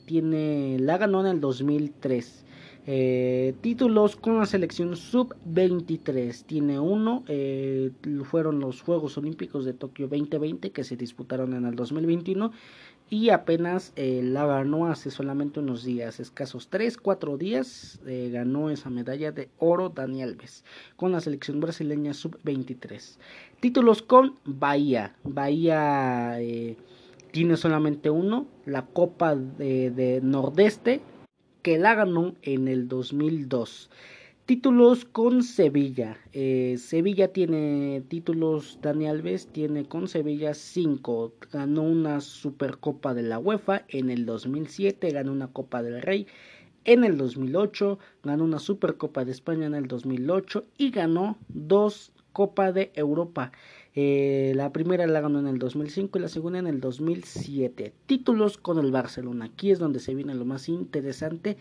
tiene, la ganó en el 2003. Eh, títulos con la selección sub-23 tiene uno, eh, fueron los Juegos Olímpicos de Tokio 2020 que se disputaron en el 2021 y apenas eh, la ganó hace solamente unos días, escasos 3-4 días, ganó esa medalla de oro Dani Alves con la selección brasileña sub-23. Títulos con Bahía, Bahía tiene solamente uno, la Copa de Nordeste que la ganó en el 2002. Títulos con Sevilla. Eh, Sevilla tiene títulos, Dani Alves tiene con Sevilla 5. Ganó una Supercopa de la UEFA en el 2007, ganó una Copa del Rey en el 2008, ganó una Supercopa de España en el 2008 y ganó dos Copa de Europa. Eh, la primera la ganó en el 2005 y la segunda en el 2007. Títulos con el Barcelona. Aquí es donde se viene lo más interesante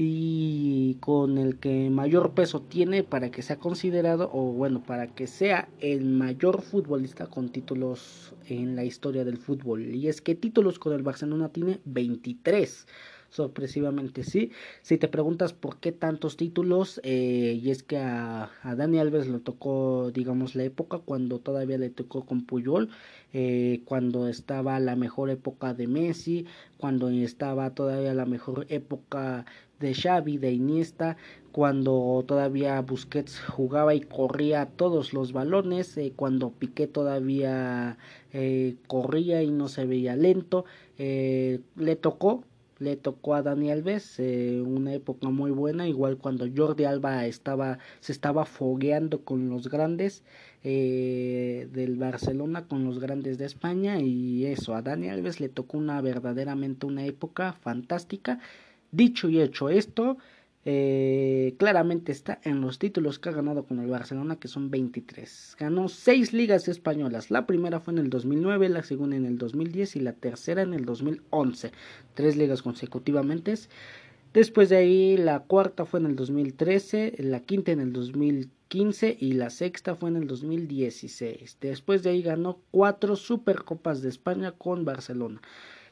y con el que mayor peso tiene para que sea considerado o bueno para que sea el mayor futbolista con títulos en la historia del fútbol y es que títulos con el Barcelona tiene 23 sorpresivamente sí. Si te preguntas por qué tantos títulos, eh, y es que a, a, Dani Alves le tocó, digamos, la época cuando todavía le tocó con Puyol, eh, cuando estaba la mejor época de Messi, cuando estaba todavía la mejor época de Xavi, de Iniesta, cuando todavía Busquets jugaba y corría todos los balones, eh, cuando Piqué todavía corría y no se veía lento, le tocó le tocó a Dani Alves eh, una época muy buena igual cuando Jordi Alba estaba se estaba fogueando con los grandes eh, del Barcelona con los grandes de España y eso a Dani Alves le tocó una verdaderamente una época fantástica dicho y hecho esto eh, claramente está en los títulos que ha ganado con el Barcelona, que son 23. Ganó 6 ligas españolas. La primera fue en el 2009, la segunda en el 2010 y la tercera en el 2011. Tres ligas consecutivamente. Después de ahí la cuarta fue en el 2013, la quinta en el 2015 y la sexta fue en el 2016. Después de ahí ganó cuatro Supercopas de España con Barcelona.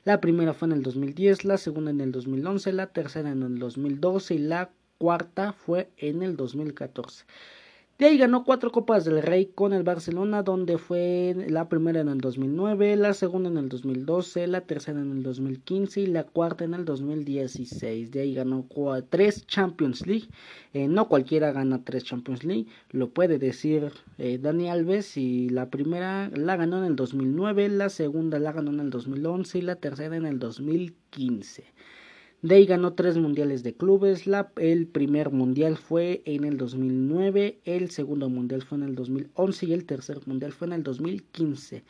La primera fue en el 2010, la segunda en el 2011, la tercera en el 2012 y la cuarta fue en el 2014. De ahí ganó cuatro Copas del Rey con el Barcelona, donde fue la primera en el 2009, la segunda en el 2012, la tercera en el 2015 y la cuarta en el 2016. De ahí ganó tres Champions League. Eh, no cualquiera gana tres Champions League, lo puede decir eh, Dani Alves. Y la primera la ganó en el 2009, la segunda la ganó en el 2011 y la tercera en el 2015. De ahí ganó tres mundiales de clubes. La, el primer mundial fue en el 2009, el segundo mundial fue en el 2011 y el tercer mundial fue en el 2015.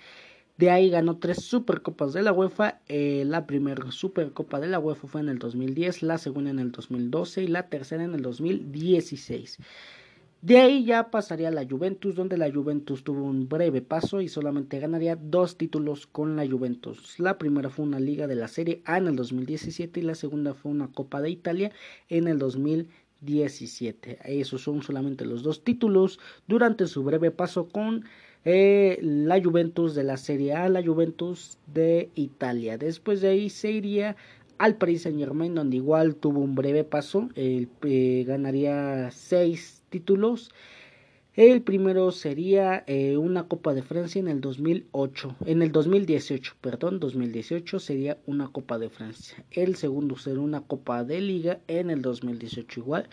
De ahí ganó tres Supercopas de la UEFA. Eh, la primera Supercopa de la UEFA fue en el 2010, la segunda en el 2012 y la tercera en el 2016. De ahí ya pasaría a la Juventus, donde la Juventus tuvo un breve paso y solamente ganaría dos títulos con la Juventus. La primera fue una liga de la Serie A en el 2017 y la segunda fue una Copa de Italia en el 2017. Esos son solamente los dos títulos durante su breve paso con eh, la Juventus de la Serie A, la Juventus de Italia. Después de ahí se iría al Paris Saint Germain, donde igual tuvo un breve paso, eh, ganaría seis títulos. El primero sería eh, una Copa de Francia en el 2008, en el 2018, perdón, 2018 sería una Copa de Francia. El segundo sería una Copa de Liga en el 2018 igual.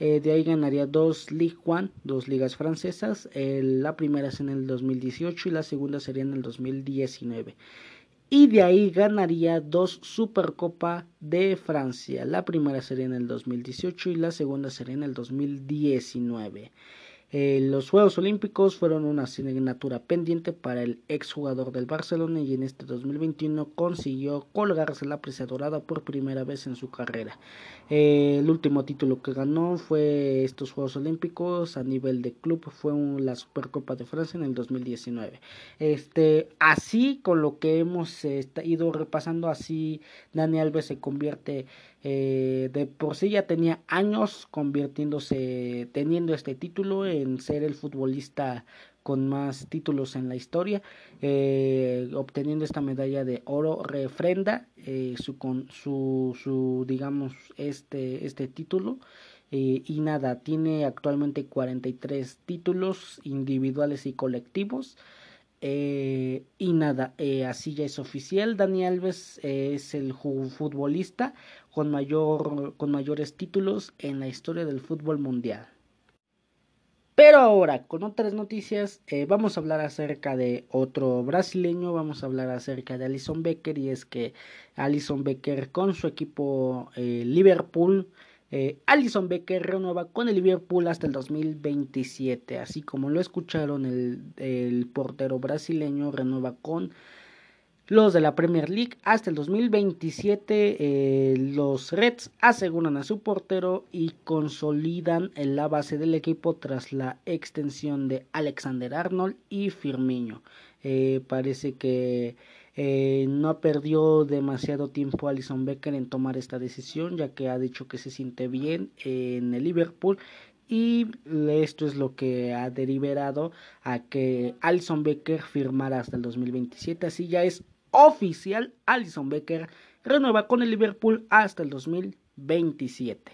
Eh, de ahí ganaría dos Ligue 1, dos ligas francesas. la primera es en el 2018 y la segunda sería en el 2019 y de ahí ganaría dos Supercopa de Francia. La primera sería en el 2018 y la segunda sería en el 2019. Eh, los Juegos Olímpicos fueron una asignatura pendiente para el exjugador del Barcelona y en este 2021 consiguió colgarse la presa dorada por primera vez en su carrera. Eh, el último título que ganó fue estos Juegos Olímpicos a nivel de club, fue la Supercopa de Francia en el 2019. Este, así con lo que hemos ido repasando, así Dani Alves se convierte eh, de por sí ya tenía años convirtiéndose, teniendo este título en ser el futbolista con más títulos en la historia, eh, obteniendo esta medalla de oro refrenda eh, su, con, su, digamos, este, este título. y nada, tiene actualmente 43 títulos individuales y colectivos. Eh, y nada, eh, así ya es oficial. Dani Alves eh, es el futbolista con, mayor, con mayores títulos en la historia del fútbol mundial. Pero ahora, con otras noticias, vamos a hablar acerca de otro brasileño, vamos a hablar acerca de Alison Becker y es que Alison Becker con su equipo Liverpool eh, Alison Becker renueva con el Liverpool hasta el 2027. Así como lo escucharon, el, portero brasileño renueva con los de la Premier League hasta el 2027. Eh, los Reds aseguran a su portero y consolidan en la base del equipo tras la extensión de Alexander Arnold y Firmino. Eh, parece que eh, no perdió demasiado tiempo Alison Becker en tomar esta decisión, ya que ha dicho que se siente bien en el Liverpool y esto es lo que ha deliberado a que Alison Becker firmara hasta el 2027. Así ya es oficial, Alison Becker renueva con el Liverpool hasta el 2027.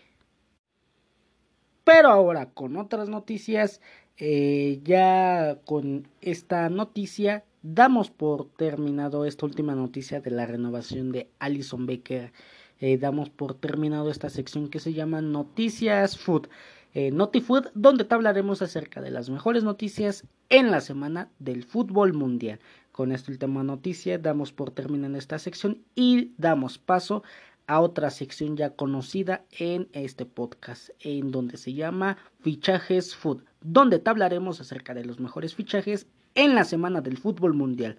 Pero ahora con otras noticias, eh, ya con esta noticia damos por terminado esta última noticia de la renovación de Alison Baker. Eh, damos por terminado esta sección que se llama Noticias Food. Eh, NotiFood, donde hablaremos acerca de las mejores noticias en la semana del fútbol mundial. Con esta última noticia damos por terminada esta sección y damos paso a otra sección ya conocida en este podcast, en donde se llama Fichajes Food, donde te hablaremos acerca de los mejores fichajes en la semana del fútbol mundial.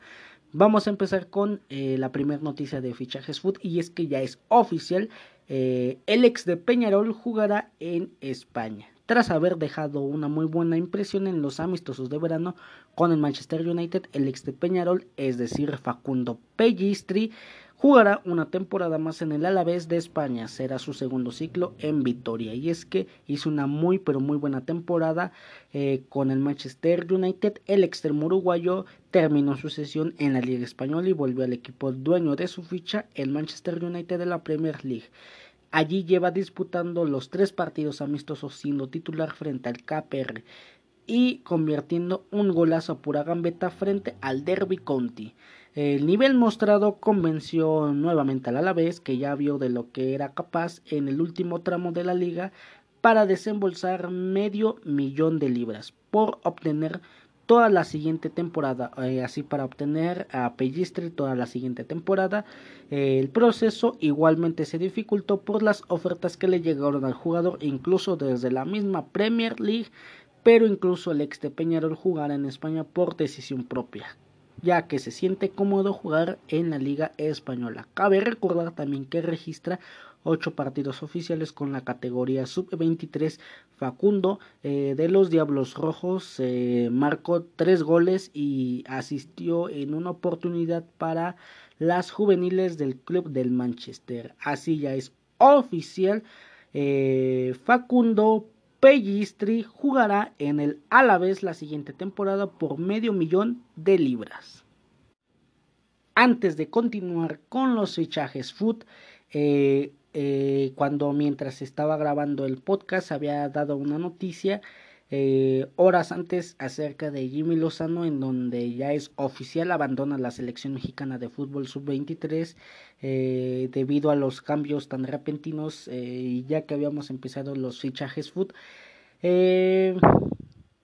Vamos a empezar con eh, la primera noticia de fichajes food y es que ya es oficial, eh, el ex de Peñarol jugará en España. Tras haber dejado una muy buena impresión en los amistosos de verano con el Manchester United, el ex de Peñarol, es decir, Facundo Pellistri, jugará una temporada más en el Alavés de España. Será su segundo ciclo en Vitoria. Y es que hizo una muy pero muy buena temporada eh, con el Manchester United. El extremo uruguayo terminó su sesión en la Liga Española y volvió al equipo dueño de su ficha, el Manchester United de la Premier League. Allí lleva disputando los tres partidos amistosos siendo titular frente al KPR y convirtiendo un golazo a pura gambeta frente al Derby County. El nivel mostrado convenció nuevamente al Alavés, que ya vio de lo que era capaz en el último tramo de la liga para desembolsar medio millón de libras por obtener toda la siguiente temporada, eh, así para obtener a Pellistri toda la siguiente temporada. Eh, el proceso igualmente se dificultó por las ofertas que le llegaron al jugador, incluso desde la misma Premier League, pero incluso el ex de Peñarol jugará en España por decisión propia, ya que se siente cómodo jugar en la Liga Española. Cabe recordar también que registra ocho partidos oficiales con la categoría sub-23. Facundo eh, de los Diablos Rojos eh, marcó tres goles y asistió en una oportunidad para las juveniles del club del Manchester. Así ya es oficial. Eh, Facundo Pellistri jugará en el Alavés la siguiente temporada por medio millón de libras. Antes de continuar con los fichajes foot, eh, eh, cuando mientras estaba grabando el podcast había dado una noticia eh, horas antes acerca de Jimmy Lozano en donde ya es oficial abandona la selección mexicana de fútbol sub-23 eh, debido a los cambios tan repentinos eh, ya que habíamos empezado los fichajes foot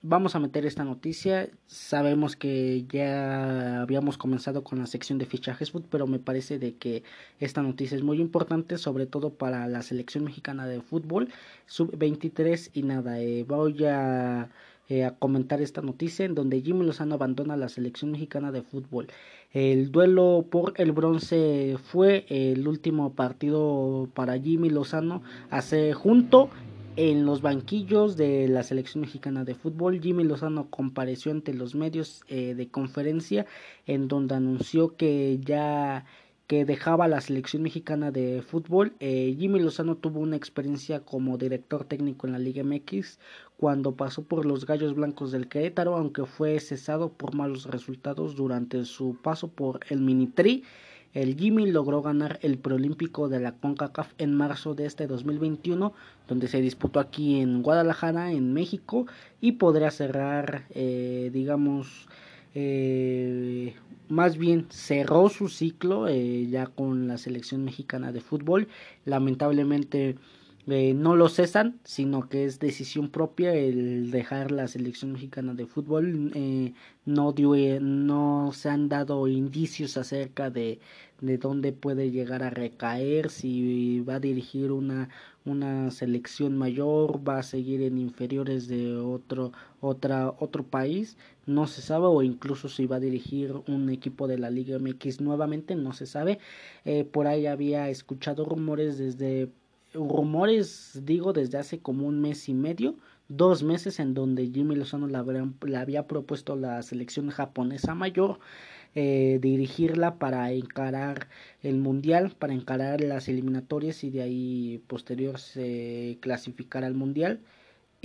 vamos a meter esta noticia. Sabemos que ya habíamos comenzado con la sección de fichajes pero me parece de que esta noticia es muy importante, sobre todo para la selección mexicana de fútbol sub 23 y nada, eh, voy a, eh, a comentar esta noticia en donde Jimmy Lozano abandona la selección mexicana de fútbol. El duelo por el bronce fue el último partido para Jimmy Lozano hace junto en los banquillos de la selección mexicana de fútbol, Jimmy Lozano compareció ante los medios eh, de conferencia en donde anunció que ya que dejaba la selección mexicana de fútbol. Eh, Jimmy Lozano tuvo una experiencia como director técnico en la Liga MX cuando pasó por los Gallos Blancos del Querétaro, aunque fue cesado por malos resultados durante su paso por el Minitri el Jimmy logró ganar el preolímpico de la CONCACAF en marzo de este 2021, donde se disputó aquí en Guadalajara, en México, y podría cerrar, eh, digamos, eh, más bien cerró su ciclo eh, ya con la selección mexicana de fútbol. Lamentablemente eh, no lo cesan, sino que es decisión propia el dejar la selección mexicana de fútbol. Eh, no, dio, eh, no se han dado indicios acerca de, de dónde puede llegar a recaer, si va a dirigir una, una selección mayor, va a seguir en inferiores de otro, otra, otro país, no se sabe, o incluso si va a dirigir un equipo de la Liga MX nuevamente, no se sabe. por ahí había escuchado rumores desde rumores, digo, desde hace como un mes y medio, dos meses en donde Jimmy Lozano le, había propuesto la selección japonesa mayor eh, dirigirla para encarar el mundial, para encarar las eliminatorias y de ahí posterior se clasificar al mundial.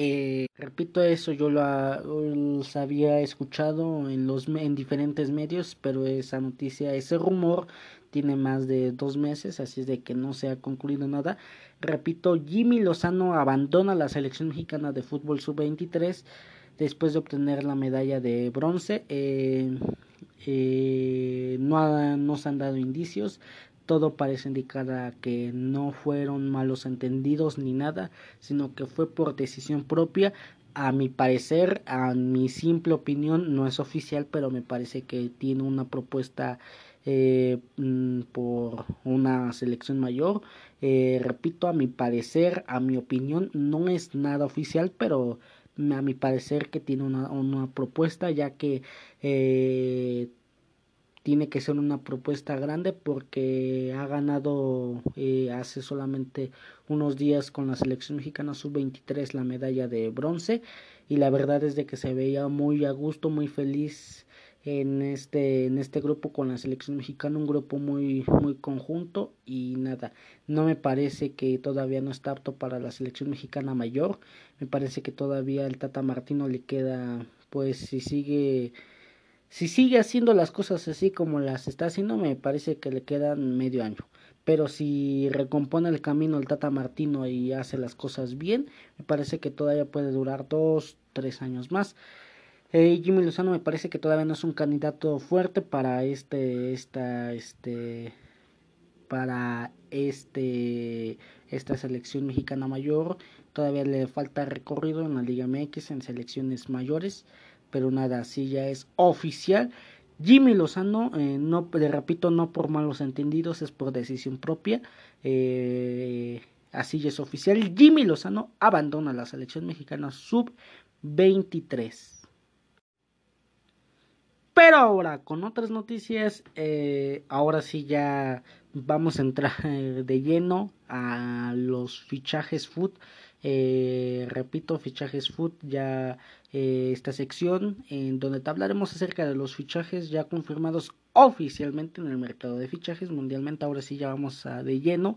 Eh, repito eso, yo lo, había escuchado en los en diferentes medios, pero esa noticia, ese rumor tiene más de dos meses, así es de que no se ha concluido nada. Repito, Jimmy Lozano abandona la selección mexicana de fútbol sub-23 después de obtener la medalla de bronce. Eh, eh, no, no se han dado indicios. Todo parece indicar que no fueron malos entendidos ni nada, sino que fue por decisión propia a mi parecer, a mi simple opinión, no es oficial, pero me parece que tiene una propuesta eh, mm, por una selección mayor. Eh, repito, a mi parecer, a mi opinión, no es nada oficial, pero a mi parecer que tiene una, una propuesta, ya que eh, tiene que ser una propuesta grande porque ha ganado eh, hace solamente unos días con la selección mexicana sub-23 la medalla de bronce y la verdad es de que se veía muy a gusto, muy feliz en este en este grupo con la selección mexicana un grupo muy muy conjunto y nada no me parece que todavía no está apto para la selección mexicana mayor me parece que todavía el Tata Martino le queda pues si sigue si sigue haciendo las cosas así como las está haciendo me parece que le quedan medio año pero si recompone el camino el Tata Martino y hace las cosas bien, me parece que todavía puede durar dos, tres años más. Eh, Jimmy Lozano me parece que todavía no es un candidato fuerte para este, esta, este, para este, esta selección mexicana mayor. Todavía le falta recorrido en la Liga MX en selecciones mayores, pero nada, así ya es oficial. Jimmy Lozano, eh, no, le repito, no por malos entendidos, es por decisión propia. Eh, así es oficial. Jimmy Lozano abandona la selección mexicana sub-23. Pero ahora, con otras noticias, eh, ahora sí ya vamos a entrar <laughs> de lleno a los fichajes food. repito, fichajes food ya eh, esta sección en donde te hablaremos acerca de los fichajes ya confirmados oficialmente en el mercado de fichajes mundialmente. Ahora sí ya vamos a, de lleno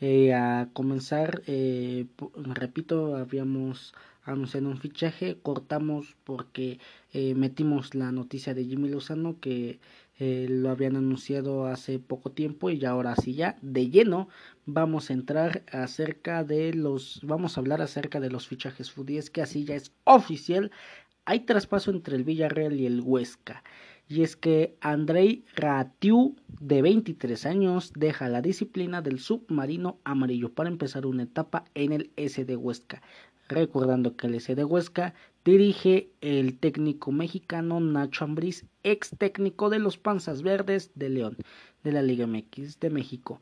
eh, a comenzar. Eh, repito, habíamos anunciado un fichaje, cortamos porque metimos la noticia de Jimmy Lozano que eh, lo habían anunciado hace poco tiempo y ahora sí ya de lleno vamos a entrar acerca de los vamos a hablar acerca de los fichajes food es que así ya es oficial. Hay traspaso entre el Villarreal y el Huesca y es que Andrei Ratiu de 23 años deja la disciplina del submarino amarillo para empezar una etapa en el SD Huesca recordando que el SD Huesca dirige el técnico mexicano Nacho Ambriz, ex técnico de los Panzas Verdes de León, de la Liga MX de México.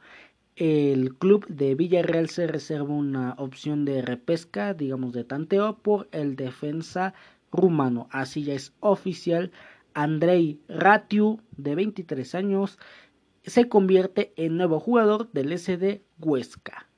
El club de Villarreal se reserva una opción de repesca, digamos de tanteo, por el defensa rumano. Así ya es oficial. Andrei Ratiu, de 23 años, se convierte en nuevo jugador del SD Huesca.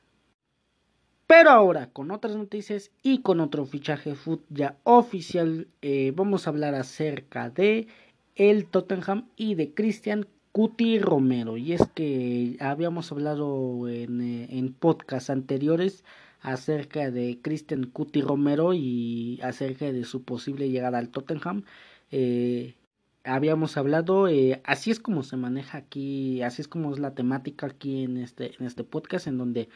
Pero ahora, con otras noticias y con otro fichaje foot ya oficial, eh, vamos a hablar acerca de el Tottenham y de Cristian Cuti Romero. Y es que habíamos hablado en, eh, en podcasts anteriores acerca de Cristian Cuti Romero y acerca de su posible llegada al Tottenham. Eh, habíamos hablado, así es como se maneja aquí, así es como es la temática aquí en este, en este podcast, en donde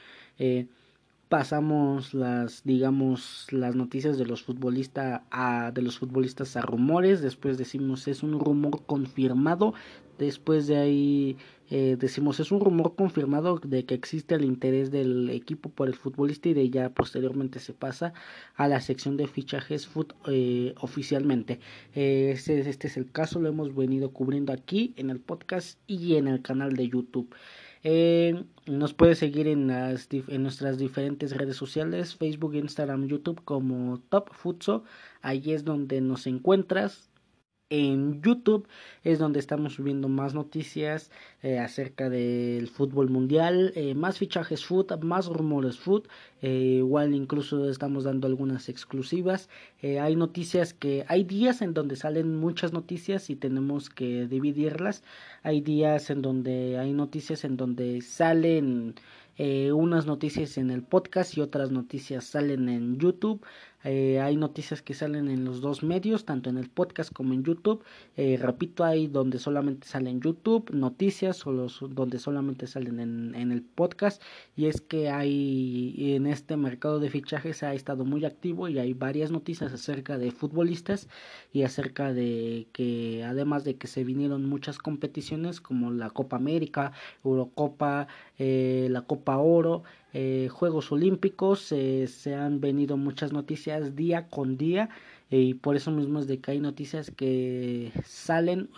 pasamos las digamos las noticias de los futbolistas a de los futbolistas a rumores. Después decimos es un rumor confirmado después de ahí eh, decimos es un rumor confirmado de que existe el interés del equipo por el futbolista y de ya posteriormente se pasa a la sección de fichajes foot, eh, oficialmente eh, este, este es el caso lo hemos venido cubriendo aquí en el podcast y en el canal de YouTube eh, nos puedes seguir en, las, en nuestras diferentes redes sociales, Facebook, Instagram, YouTube como Top Futso. Ahí es donde nos encuentras en YouTube es donde estamos subiendo más noticias eh, acerca del fútbol mundial, eh, más fichajes foot, más rumores foot, eh, igual incluso estamos dando algunas exclusivas. hay noticias que hay días en donde salen muchas noticias y tenemos que dividirlas. Hay días en donde hay noticias en donde salen unas noticias en el podcast y otras noticias salen en YouTube. Eh, hay noticias que salen en los dos medios, tanto en el podcast como en YouTube. Eh, repito, hay donde solamente salen YouTube, noticias o los donde solamente salen en, en, el podcast. Y es que hay en este mercado de fichajes ha estado muy activo y hay varias noticias acerca de futbolistas y acerca de que además de que se vinieron muchas competiciones como la Copa América, Eurocopa, eh, la Copa Oro. Eh, Juegos Olímpicos, eh, se han venido muchas noticias día con día eh, y por eso mismo es de que hay noticias que salen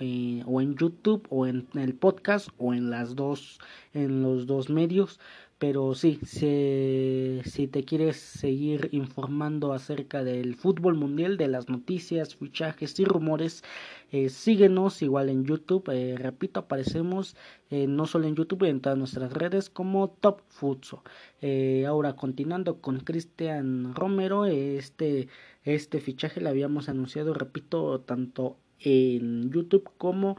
o en YouTube o en el podcast o en las dos en los dos medios pero sí, si, te quieres seguir informando acerca del fútbol mundial, de las noticias, fichajes y rumores, eh, síguenos igual en YouTube. Eh, repito, aparecemos eh, no solo en YouTube, en todas nuestras redes como Top Futso. ahora, continuando con Cristian Romero, este, este fichaje lo habíamos anunciado, repito, tanto en YouTube como en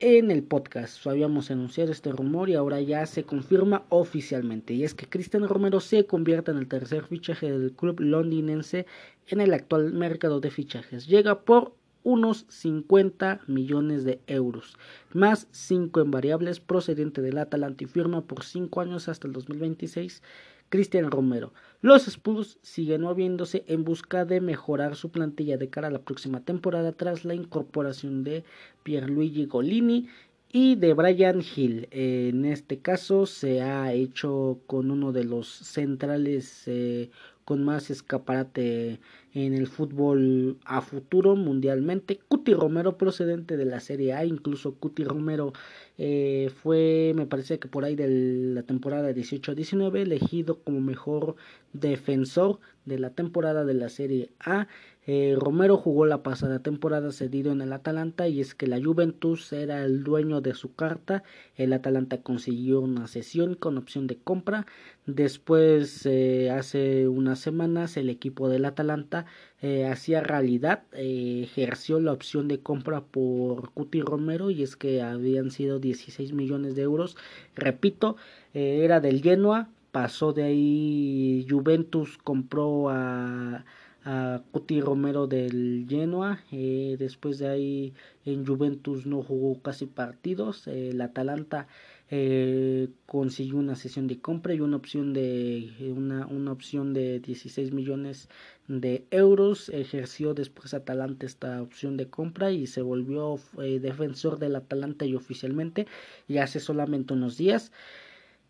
el podcast. Habíamos anunciado este rumor y ahora ya se confirma oficialmente. Y es que Cristian Romero se convierte en el tercer fichaje del club londinense en el actual mercado de fichajes. Llega por unos 50 millones de euros, más 5 en variables procedente del Atalanta y firma por 5 años hasta el 2026 Cristian Romero. Los Spurs siguen moviéndose en busca de mejorar su plantilla de cara a la próxima temporada tras la incorporación de Pierluigi Golini y de Brian Hill. En este caso se ha hecho con uno de los centrales eh, con más escaparate en el fútbol a futuro mundialmente. Cuti Romero procedente de la Serie A, incluso Cuti Romero eh, fue, me parece que por ahí de la temporada 18-19, elegido como mejor defensor de la temporada de la Serie A. Eh, Romero jugó la pasada temporada cedido en el Atalanta y es que la Juventus era el dueño de su carta. El Atalanta consiguió una sesión con opción de compra. Después, eh, hace unas semanas, el equipo del Atalanta eh, hacía realidad, ejerció la opción de compra por Cuti Romero y es que habían sido 16 millones de euros. Repito, era del Genoa, pasó de ahí Juventus compró a a Cuti Romero del Genoa. Eh, después de ahí en Juventus no jugó casi partidos. el Atalanta eh, consiguió una sesión de compra y una opción de una, una opción de 16 millones de euros. Ejerció después Atalanta esta opción de compra y se volvió eh, defensor del Atalanta y oficialmente y hace solamente unos días.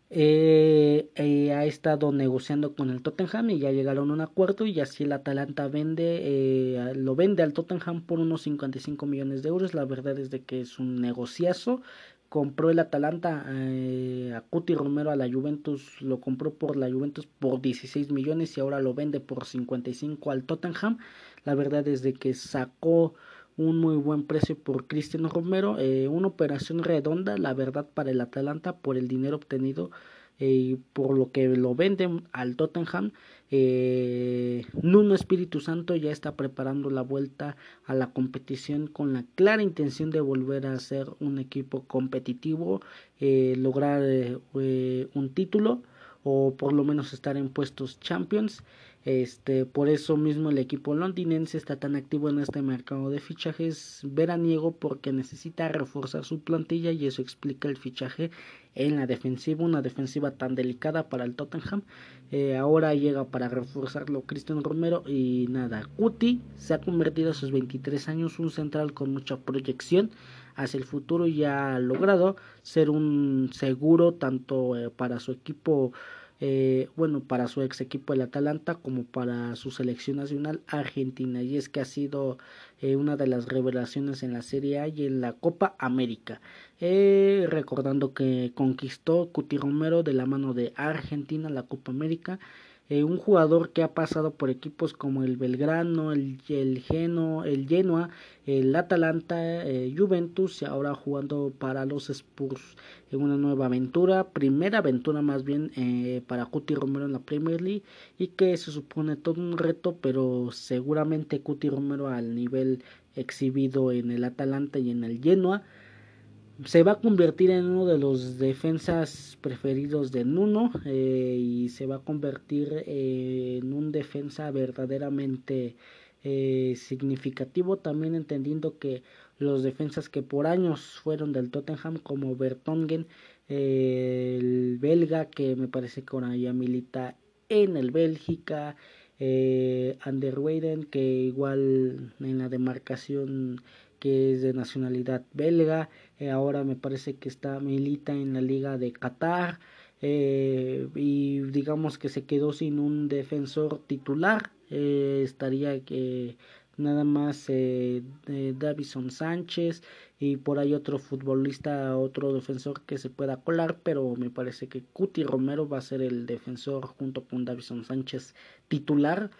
Eh, eh, ha estado negociando con el Tottenham y ya llegaron a un acuerdo y así el Atalanta vende eh, lo vende al Tottenham por unos 55 millones de euros la verdad es de que es un negociazo compró el Atalanta a Cuti Romero a la Juventus lo compró por la Juventus por 16 millones y ahora lo vende por 55 al Tottenham la verdad es de que sacó un muy buen precio por Cristiano Romero, eh, una operación redonda, la verdad, para el Atalanta por el dinero obtenido eh, por lo que lo venden al Tottenham. Eh, Nuno Espíritu Santo ya está preparando la vuelta a la competición con la clara intención de volver a ser un equipo competitivo, eh, lograr un título o por lo menos estar en puestos champions. Este, por eso mismo el equipo londinense está tan activo en este mercado de fichajes veraniego porque necesita reforzar su plantilla y eso explica el fichaje en la defensiva, una defensiva tan delicada para el Tottenham. Eh, ahora llega para reforzarlo Cristian Romero y nada, Cuti se ha convertido a sus 23 años un central con mucha proyección hacia el futuro y ha logrado ser un seguro tanto eh, para su equipo eh, bueno, para su ex equipo el Atalanta como para su selección nacional Argentina. Y es que ha sido eh, una de las revelaciones en la Serie A y en la Copa América. Eh, recordando que conquistó Cuti Romero de la mano de Argentina la Copa América eh, un jugador que ha pasado por equipos como el Belgrano, el, Geno, el Genoa, el Atalanta, eh, Juventus y ahora jugando para los Spurs en una nueva aventura, primera aventura más bien eh, para Cuti Romero en la Premier League y que se supone todo un reto, pero seguramente Cuti Romero al nivel exhibido en el Atalanta y en el Genoa se va a convertir en uno de los defensas preferidos de Nuno eh, y se va a convertir eh, en un defensa verdaderamente eh, significativo también entendiendo que los defensas que por años fueron del Tottenham como Bertongen el belga que me parece que ahora ya milita en el Bélgica eh, Anderweiden que igual en la demarcación es de nacionalidad belga, eh, ahora me parece que está milita en la liga de Qatar eh, y digamos que se quedó sin un defensor titular, eh, estaría que nada más Davison Sánchez y por ahí otro futbolista, otro defensor que se pueda colar, pero me parece que Cuti Romero va a ser el defensor junto con Davison Sánchez titular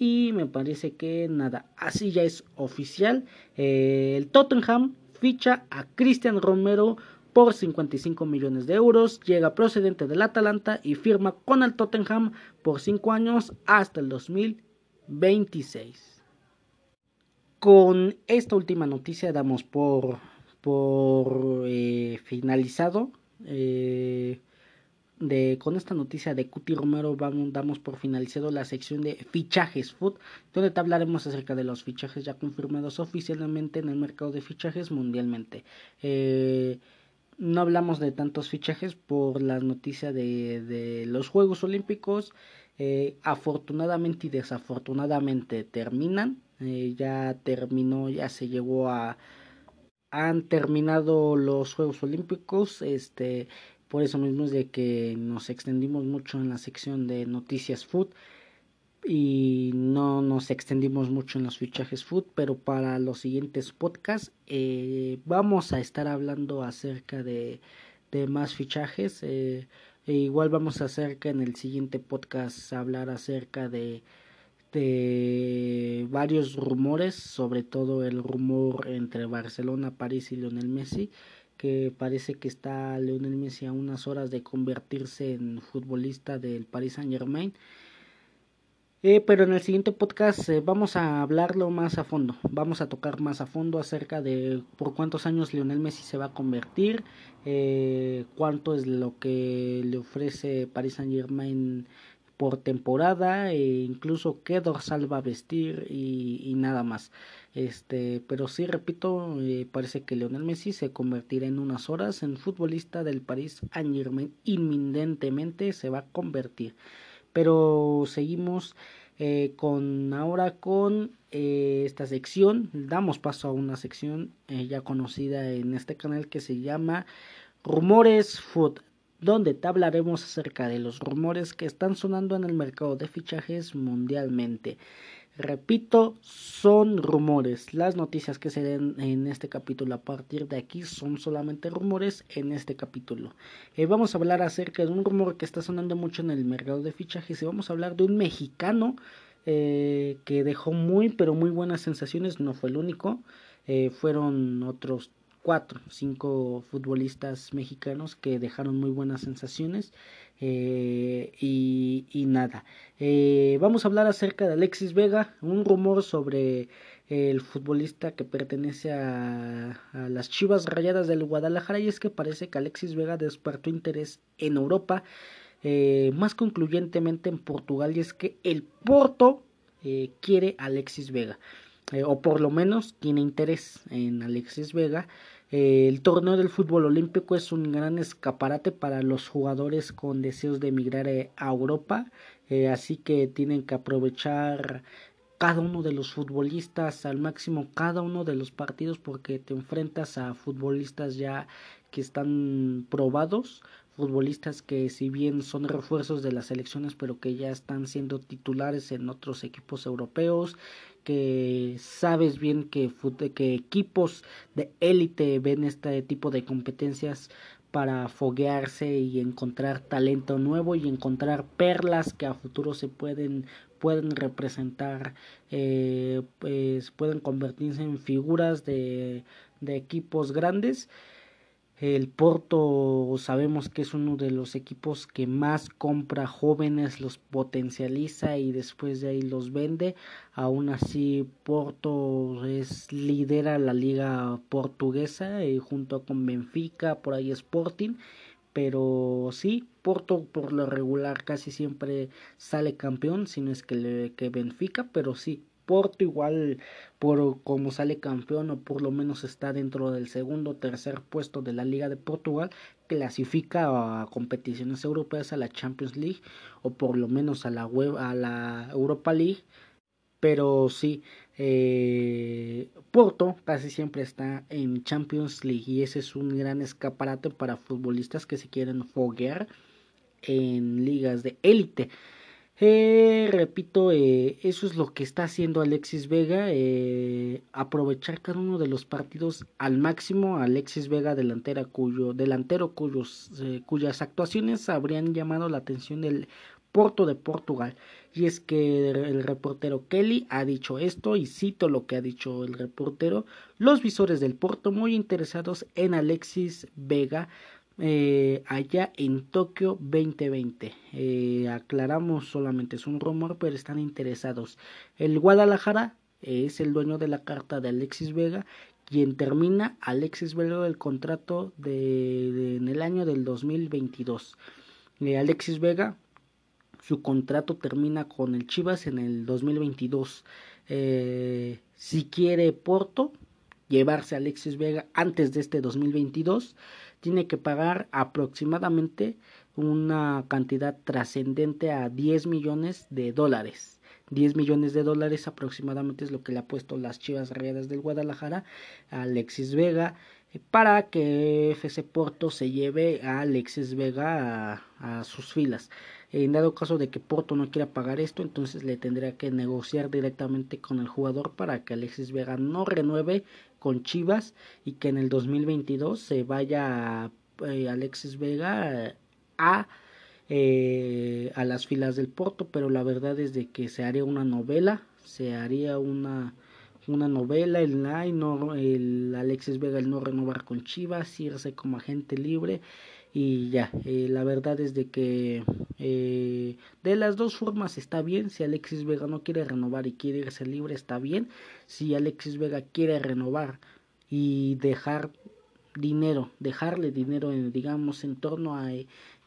y me parece que nada, así ya es oficial. Eh, el Tottenham ficha a Cristian Romero por 55 millones de euros. Llega procedente del Atalanta y firma con el Tottenham por 5 años hasta el 2026. con esta última noticia damos por, por eh, finalizado. Eh, de, con esta noticia de Cuti Romero vamos, damos por finalizado la sección de fichajes food, donde te hablaremos acerca de los fichajes ya confirmados oficialmente en el mercado de fichajes mundialmente. Eh, no hablamos de tantos fichajes por la noticia de, de los Juegos Olímpicos. afortunadamente y desafortunadamente terminan. Eh, ya terminó, ya se llegó a han terminado los Juegos Olímpicos, este, por eso mismo es de que nos extendimos mucho en la sección de noticias food y no nos extendimos mucho en los fichajes food, pero para los siguientes podcasts eh, vamos a estar hablando acerca de, de más fichajes. Eh, e igual vamos a acerca en el siguiente podcast hablar acerca de de varios rumores, sobre todo el rumor entre Barcelona, París y Lionel Messi, que parece que está Lionel Messi a unas horas de convertirse en futbolista del Paris Saint Germain. Eh, pero en el siguiente podcast eh, vamos a hablarlo más a fondo, vamos a tocar más a fondo acerca de por cuántos años Lionel Messi se va a convertir, eh, cuánto es lo que le ofrece Paris Saint Germain por temporada e incluso qué dorsal va a vestir y, nada más. Este, pero sí repito, eh, parece que Lionel Messi se convertirá en unas horas en futbolista del París Saint-Germain, inminentemente se va a convertir. Pero seguimos eh, con ahora con eh, esta sección, damos paso a una sección ya conocida en este canal que se llama Rumores Food donde te hablaremos acerca de los rumores que están sonando en el mercado de fichajes mundialmente. Repito, son rumores. Las noticias que se den en este capítulo a partir de aquí son solamente rumores en este capítulo. Eh, vamos a hablar acerca de un rumor que está sonando mucho en el mercado de fichajes y vamos a hablar de un mexicano eh, que dejó muy pero muy buenas sensaciones. No fue el único. Eh, fueron otros cuatro, cinco futbolistas mexicanos que dejaron muy buenas sensaciones eh, y, nada. Eh, vamos a hablar acerca de Alexis Vega, un rumor sobre el futbolista que pertenece a, las Chivas Rayadas del Guadalajara y es que parece que Alexis Vega despertó interés en Europa, eh, más concluyentemente en Portugal y es que el Porto quiere a Alexis Vega. Eh, o por lo menos tiene interés en Alexis Vega. Eh, el torneo del fútbol olímpico es un gran escaparate para los jugadores con deseos de emigrar eh, a Europa, así que tienen que aprovechar cada uno de los futbolistas al máximo, cada uno de los partidos, porque te enfrentas a futbolistas ya que están probados, futbolistas que si bien son refuerzos de las elecciones, pero que ya están siendo titulares en otros equipos europeos, que sabes bien que, que equipos de élite ven este tipo de competencias para foguearse y encontrar talento nuevo y encontrar perlas que a futuro se pueden pueden representar eh, pues pueden convertirse en figuras de, de equipos grandes el Porto sabemos que es uno de los equipos que más compra jóvenes, los potencializa y después de ahí los vende. Aún así, Porto es lidera la liga portuguesa eh, junto con Benfica, por ahí Sporting. Pero sí, Porto por lo regular casi siempre sale campeón, si no es que, le, que Benfica, pero sí, Porto igual por como sale campeón o por lo menos está dentro del segundo o tercer puesto de la Liga de Portugal clasifica a competiciones europeas a la Champions League o por lo menos a la web a la Europa League. Pero sí eh, Porto casi siempre está en Champions League y ese es un gran escaparate para futbolistas que se quieren foguear en ligas de élite eh, repito, eh, eso es lo que está haciendo Alexis Vega, eh, aprovechar cada uno de los partidos al máximo. Alexis Vega, delantera cuyo, delantero cuyos, eh, cuyas actuaciones habrían llamado la atención del Porto de Portugal. Y es que el reportero Kelly ha dicho esto, y cito lo que ha dicho el reportero, los visores del Porto muy interesados en Alexis Vega eh, allá en Tokio 2020. Eh, aclaramos solamente es un rumor, pero están interesados. El Guadalajara es el dueño de la carta de Alexis Vega, quien termina Alexis Vega el contrato de, en el año del 2022. Eh, Alexis Vega, su contrato termina con el Chivas en el 2022. Eh, si quiere Porto llevarse a Alexis Vega antes de este 2022, tiene que pagar aproximadamente una cantidad trascendente a 10 millones de dólares. 10 millones de dólares aproximadamente es lo que le ha puesto las Chivas Rayadas del Guadalajara a Alexis Vega eh, para que FC Porto se lleve a Alexis Vega a, sus filas. En dado caso de que Porto no quiera pagar esto, entonces le tendría que negociar directamente con el jugador para que Alexis Vega no renueve con Chivas y que en el 2022 se vaya eh, Alexis Vega a eh, a las filas del Porto, pero la verdad es de que se haría una novela, se haría una, una novela, el, no, el Alexis Vega el no renovar con Chivas, irse como agente libre y ya, eh, la verdad es de que eh, de las dos formas está bien, si Alexis Vega no quiere renovar y quiere irse libre está bien, si Alexis Vega quiere renovar y dejar dinero, dejarle dinero, en, digamos, en torno a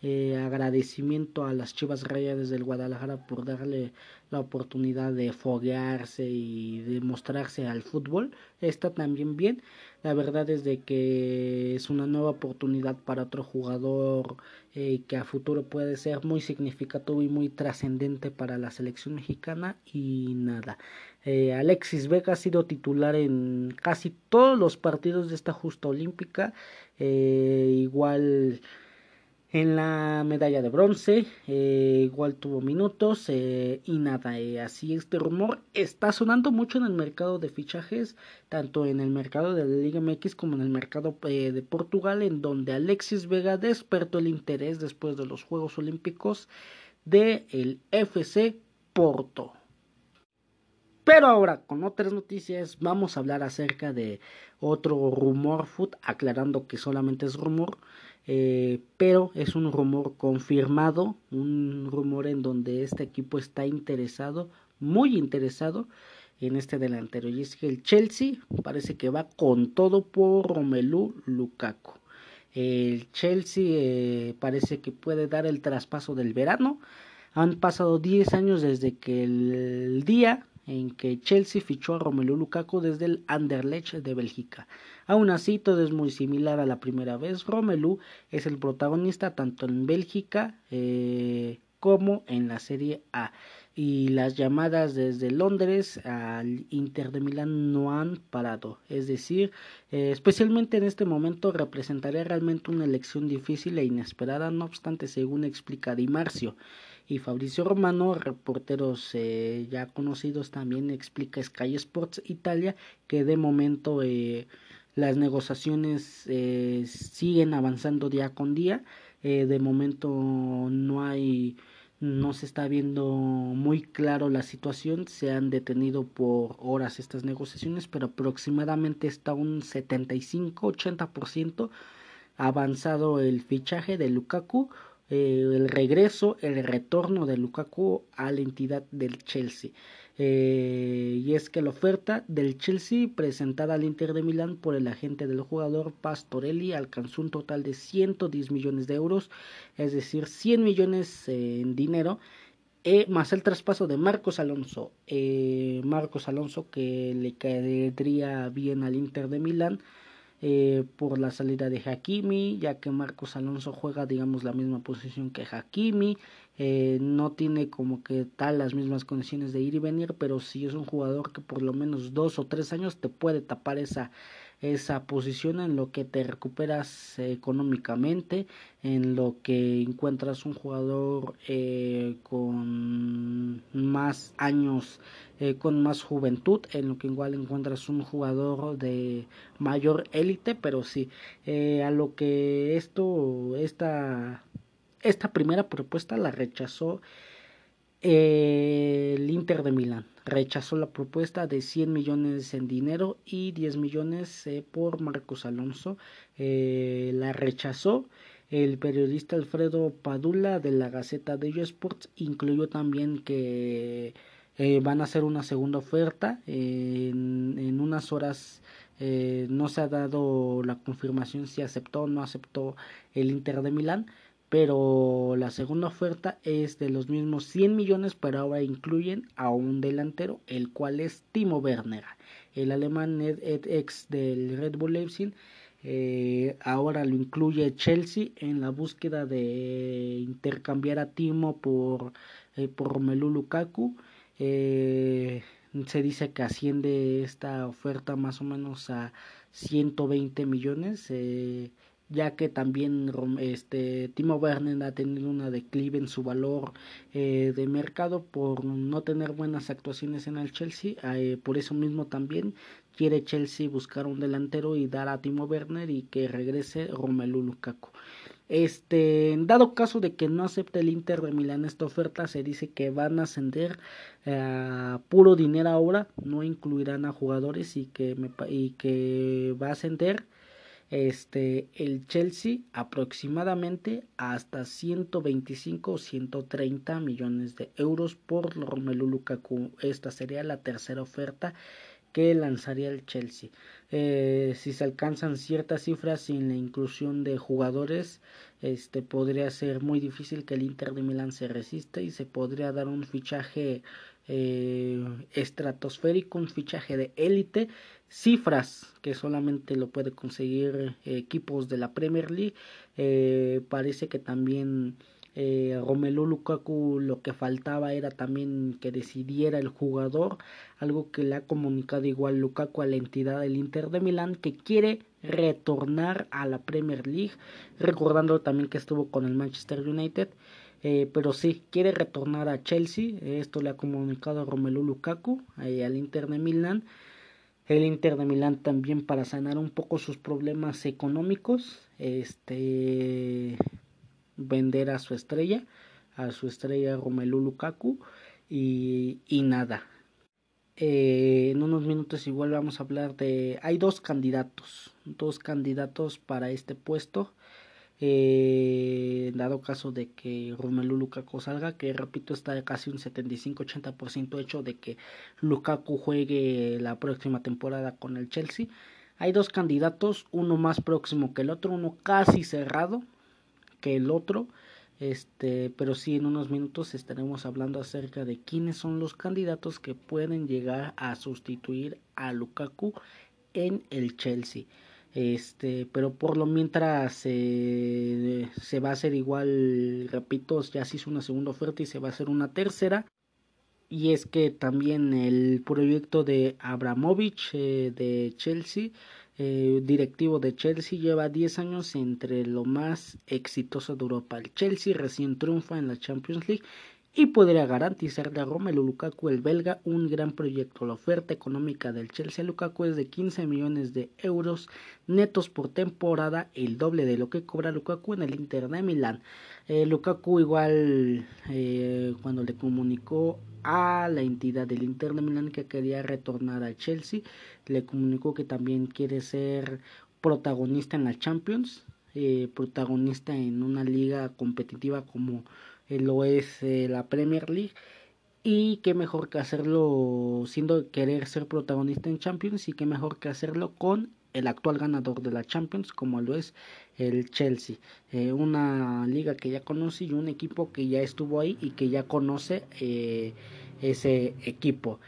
eh, agradecimiento a las Chivas Rayadas del Guadalajara por darle la oportunidad de foguearse y de mostrarse al fútbol. Está también bien. La verdad es de que es una nueva oportunidad para otro jugador eh, que a futuro puede ser muy significativo y muy trascendente para la selección mexicana. Y nada. Eh, Alexis Vega ha sido titular en casi todos los partidos de esta justa olímpica. igual en la medalla de bronce, eh, igual tuvo minutos eh, y nada, eh, así este rumor está sonando mucho en el mercado de fichajes, tanto en el mercado de la Liga MX como en el mercado de Portugal, en donde Alexis Vega despertó el interés después de los Juegos Olímpicos de el FC Porto. Pero ahora, con otras noticias, vamos a hablar acerca de otro rumor foot, aclarando que solamente es rumor eh, pero es un rumor confirmado, un rumor en donde este equipo está interesado, muy interesado en este delantero. Y es que el Chelsea parece que va con todo por Romelu Lukaku. El Chelsea eh, parece que puede dar el traspaso del verano. Han pasado 10 años desde que el día en que Chelsea fichó a Romelu Lukaku desde el Anderlecht de Bélgica. Aún así, todo es muy similar a la primera vez. Romelu es el protagonista tanto en Bélgica eh, como en la Serie A. Y las llamadas desde Londres al Inter de Milán no han parado. Es decir, eh, especialmente en este momento representaría realmente una elección difícil e inesperada, no obstante, según explica Di Marcio y Fabricio Romano, reporteros eh, ya conocidos también explica Sky Sports Italia que de momento eh, las negociaciones eh, siguen avanzando día con día. De momento no hay no se está viendo muy claro la situación. Se han detenido por horas estas negociaciones pero aproximadamente está un 75 80% avanzado el fichaje de Lukaku eh, el regreso, el retorno de Lukaku a la entidad del Chelsea. Eh, y es que la oferta del Chelsea presentada al Inter de Milán por el agente del jugador Pastorelli alcanzó un total de 110 millones de euros, es decir, 100 millones en dinero, eh, más el traspaso de Marcos Alonso. Marcos Alonso que le caería bien al Inter de Milán eh, por la salida de Hakimi, ya que Marcos Alonso juega, digamos, la misma posición que Hakimi. Eh, no tiene como que tal las mismas condiciones de ir y venir, pero sí es un jugador que por lo menos dos o tres años te puede tapar esa esa posición en lo que te recuperas económicamente, en lo que encuentras un jugador eh, con más años, eh, con más juventud, en lo que igual encuentras un jugador de mayor élite, pero sí, eh, a lo que esto, esta, esta primera propuesta la rechazó el Inter de Milán rechazó la propuesta de 100 millones en dinero y 10 millones eh, por Marcos Alonso. Eh, la rechazó. El periodista Alfredo Padula de la Gaceta de Sports incluyó también que eh, van a hacer una segunda oferta en, en, unas horas no se ha dado la confirmación si aceptó o no aceptó el Inter de Milán pero la segunda oferta es de los mismos 100 millones, pero ahora incluyen a un delantero, el cual es Timo Werner, el alemán ex del Red Bull Leipzig. Eh, ahora lo incluye Chelsea en la búsqueda de intercambiar a Timo por, eh, por Romelu Lukaku. Eh, se dice que asciende esta oferta más o menos a 120 millones. Eh, ya que también este Timo Werner ha tenido una declive en su valor eh, de mercado por no tener buenas actuaciones en el Chelsea eh, por eso mismo también quiere Chelsea buscar un delantero y dar a Timo Werner y que regrese Romelu Lukaku. Este, dado caso de que no acepte el Inter de Milán esta oferta, se dice que van a ascender a puro dinero ahora, no incluirán a jugadores y que, me, y que va a ascender este, el Chelsea aproximadamente hasta 125 o 130 millones de euros por Romelu Lukaku. Esta sería la tercera oferta que lanzaría el Chelsea. Eh, si se alcanzan ciertas cifras sin la inclusión de jugadores, este podría ser muy difícil que el Inter de Milán se resista y se podría dar un fichaje eh, estratosférico, un fichaje de élite, cifras que solamente lo puede conseguir eh, equipos de la Premier League. Eh, parece que también eh, Romelu Lukaku lo que faltaba era también que decidiera el jugador, algo que le ha comunicado igual Lukaku a la entidad del Inter de Milán que quiere retornar a la Premier League, recordando también que estuvo con el Manchester United. Eh, pero sí, quiere retornar a Chelsea. Esto le ha comunicado Romelu Lukaku, al Inter de Milán. El Inter de Milán también para sanar un poco sus problemas económicos. Este vender a su estrella, a su estrella Romelu Lukaku. Y, y nada. Eh, en unos minutos igual vamos a hablar de... Hay dos candidatos. Dos candidatos para este puesto eh, dado caso de que Romelu Lukaku salga, que repito está casi un 75-80% hecho de que Lukaku juegue la próxima temporada con el Chelsea. Hay dos candidatos, uno más próximo que el otro, uno casi cerrado que el otro. Este, pero sí en unos minutos estaremos hablando acerca de quiénes son los candidatos que pueden llegar a sustituir a Lukaku en el Chelsea. Este, pero por lo mientras se va a hacer igual, repito, ya se hizo una segunda oferta y se va a hacer una tercera. Y es que también el proyecto de Abramovich eh, de Chelsea, eh, directivo de Chelsea, lleva 10 años entre lo más exitoso de Europa. El Chelsea recién triunfa en la Champions League y podría garantizarle a Romelu Lukaku el belga un gran proyecto. La oferta económica del Chelsea Lukaku es de 15 millones de euros netos por temporada, el doble de lo que cobra Lukaku en el Inter de Milán. Eh, Lukaku igual eh, cuando le comunicó a la entidad del Inter de Milán que quería retornar al Chelsea, le comunicó que también quiere ser protagonista en la Champions, eh, protagonista en una liga competitiva como lo es eh, la Premier League. Y qué mejor que hacerlo siendo querer ser protagonista en Champions y qué mejor que hacerlo con el actual ganador de la Champions como lo es el Chelsea. Eh, una liga que ya conoce y un equipo que ya estuvo ahí y que ya conoce ese equipo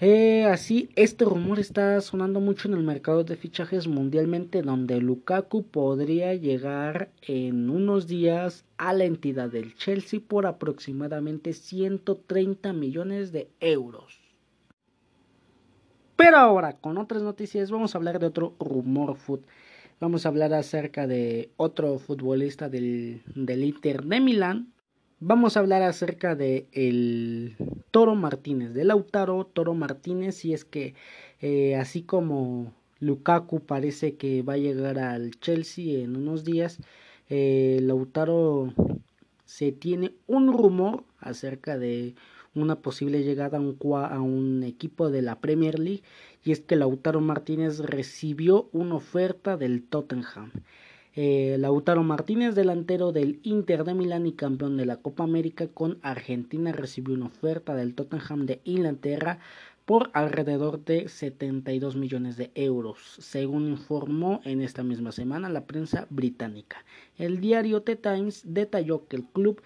eh, así, este rumor está sonando mucho en el mercado de fichajes mundialmente, donde Lukaku podría llegar en unos días a la entidad del Chelsea por aproximadamente 130 millones de euros. Pero ahora, con otras noticias, vamos a hablar de otro rumor foot. Vamos a hablar acerca de otro futbolista del, del Inter de Milán, Vamos a hablar acerca de el Toro Martínez, de Lautaro Toro Martínez, y es que eh, así como Lukaku parece que va a llegar al Chelsea en unos días, eh, Lautaro se tiene un rumor acerca de una posible llegada a un, a un equipo de la Premier League y es que Lautaro Martínez recibió una oferta del Tottenham. Eh, Lautaro Martínez, delantero del Inter de Milán y campeón de la Copa América con Argentina, recibió una oferta del Tottenham de Inglaterra por alrededor de 72 millones de euros, según informó en esta misma semana la prensa británica. El diario The Times detalló que el club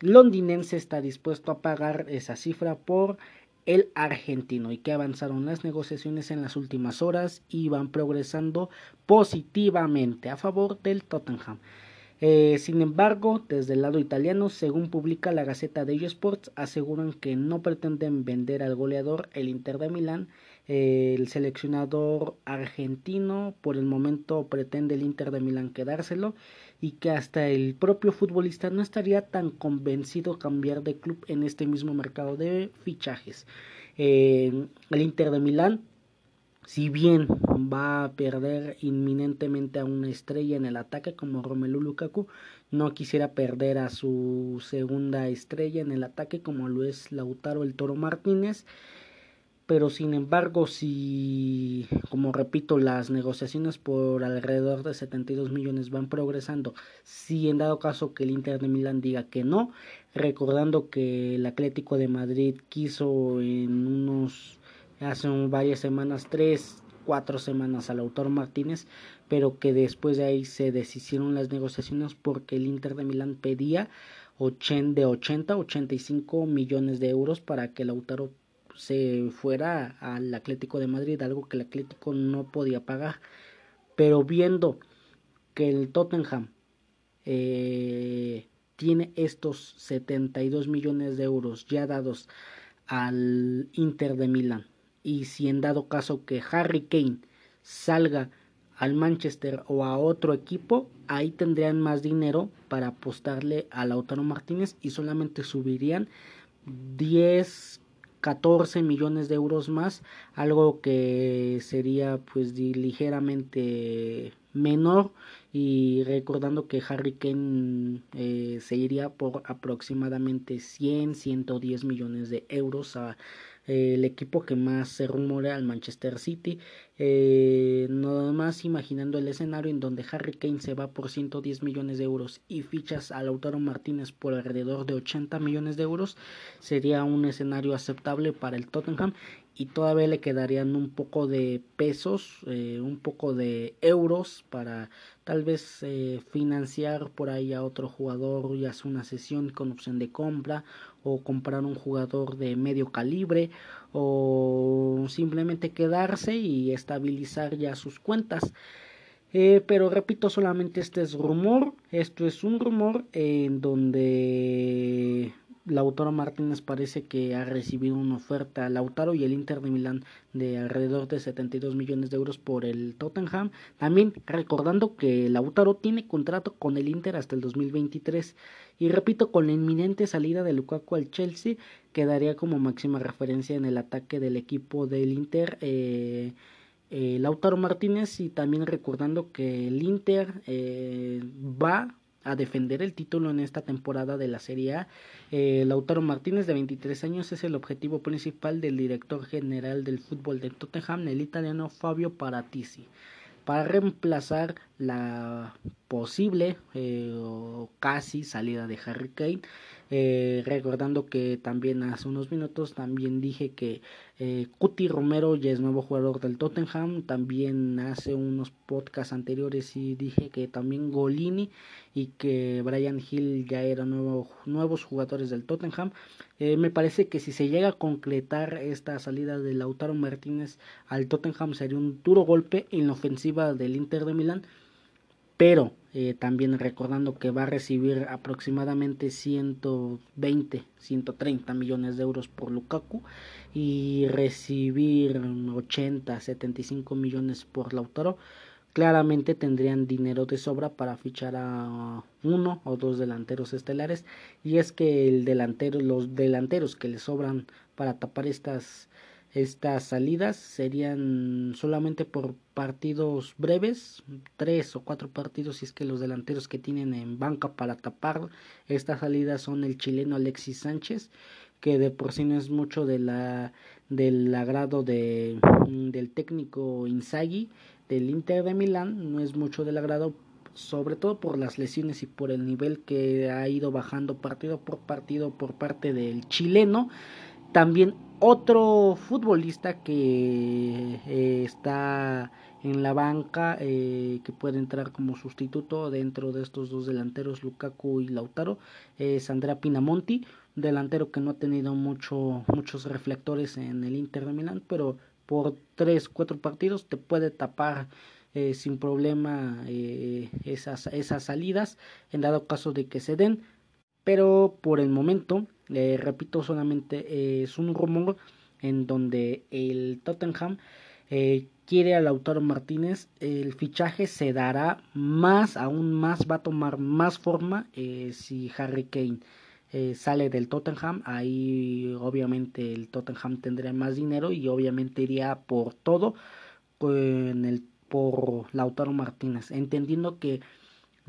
londinense está dispuesto a pagar esa cifra por el argentino y que avanzaron las negociaciones en las últimas horas y van progresando positivamente a favor del Tottenham. Eh, sin embargo, desde el lado italiano, según publica la Gaceta de Sports, aseguran que no pretenden vender al goleador el Inter de Milán. El seleccionador argentino por el momento pretende el Inter de Milán quedárselo y que hasta el propio futbolista no estaría tan convencido cambiar de club en este mismo mercado de fichajes. Eh, el Inter de Milán, si bien va a perder inminentemente a una estrella en el ataque como Romelu Lukaku, no quisiera perder a su segunda estrella en el ataque como lo es Lautaro el Toro Martínez pero sin embargo si como repito las negociaciones por alrededor de 72 millones van progresando si en dado caso que el Inter de Milán diga que no recordando que el Atlético de Madrid quiso en unos hace varias semanas tres cuatro semanas al autor Martínez pero que después de ahí se deshicieron las negociaciones porque el Inter de Milán pedía de 80 85 millones de euros para que el autor se fuera al Atlético de Madrid, algo que el Atlético no podía pagar. Pero viendo que el Tottenham eh, tiene estos 72 millones de euros ya dados al Inter de Milán y si en dado caso que Harry Kane salga al Manchester o a otro equipo, ahí tendrían más dinero para apostarle a Lautaro Martínez y solamente subirían 10 14 millones de euros más, algo que sería pues ligeramente menor. Y recordando que Harry Kane eh, se iría por aproximadamente 100 110 millones de euros a el equipo que más se rumora al Manchester City. Eh, nada más imaginando el escenario en donde Harry Kane se va por 110 millones de euros y fichas a Lautaro Martínez por alrededor de 80 millones de euros, sería un escenario aceptable para el Tottenham y todavía le quedarían un poco de pesos, eh, un poco de euros para tal vez eh, financiar por ahí a otro jugador, ya sea una sesión con opción de compra o comprar un jugador de medio calibre o simplemente quedarse y estabilizar ya sus cuentas. Eh, pero repito, solamente este es rumor. Esto es un rumor en donde Lautaro Martínez parece que ha recibido una oferta Lautaro y el Inter de Milán de alrededor de 72 millones de euros por el Tottenham. También recordando que Lautaro tiene contrato con el Inter hasta el 2023 y repito con la inminente salida de Lukaku al Chelsea quedaría como máxima referencia en el ataque del equipo del Inter. Eh, eh, Lautaro Martínez y también recordando que el Inter eh, va a defender el título en esta temporada de la Serie A. Eh, Lautaro Martínez, de 23 años, es el objetivo principal del director general del fútbol de Tottenham, el italiano Fabio Paratisi, para reemplazar la posible eh, o casi salida de Harry Kane eh, recordando que también hace unos minutos también dije que eh, Cuti Romero ya es nuevo jugador del Tottenham. También hace unos podcasts anteriores y dije que también Golini y que Brian Hill ya eran nuevos jugadores del Tottenham. Eh, me parece que si se llega a concretar esta salida de Lautaro Martínez al Tottenham sería un duro golpe en la ofensiva del Inter de Milán pero eh, también recordando que va a recibir aproximadamente 120, 130 millones de euros por Lukaku y recibir 80, 75 millones por Lautaro, claramente tendrían dinero de sobra para fichar a uno o dos delanteros estelares. Y es que el delantero, los delanteros que le sobran para tapar estas estas salidas serían solamente por partidos breves, tres o cuatro partidos si es que los delanteros que tienen en banca para tapar estas salidas son el chileno Alexis Sánchez, que de por sí no es mucho de la, del agrado de, del técnico Inzaghi del Inter de Milán, no es mucho del agrado sobre todo por las lesiones y por el nivel que ha ido bajando partido por partido por parte del chileno. También otro futbolista que eh, está en la banca, eh, que puede entrar como sustituto dentro de estos dos delanteros, Lukaku y Lautaro, es Andrea Pinamonti, delantero que no ha tenido mucho, muchos reflectores en el Inter de Milán, pero por tres, cuatro partidos te puede tapar eh, sin problema eh, esas, esas salidas en dado caso de que se den pero por el momento eh, repito solamente es un rumor en donde el Tottenham quiere a Lautaro Martínez el fichaje se dará más aún más va a tomar más forma si Harry Kane sale del Tottenham, ahí obviamente el Tottenham tendría más dinero y obviamente iría por todo en el por Lautaro Martínez, entendiendo que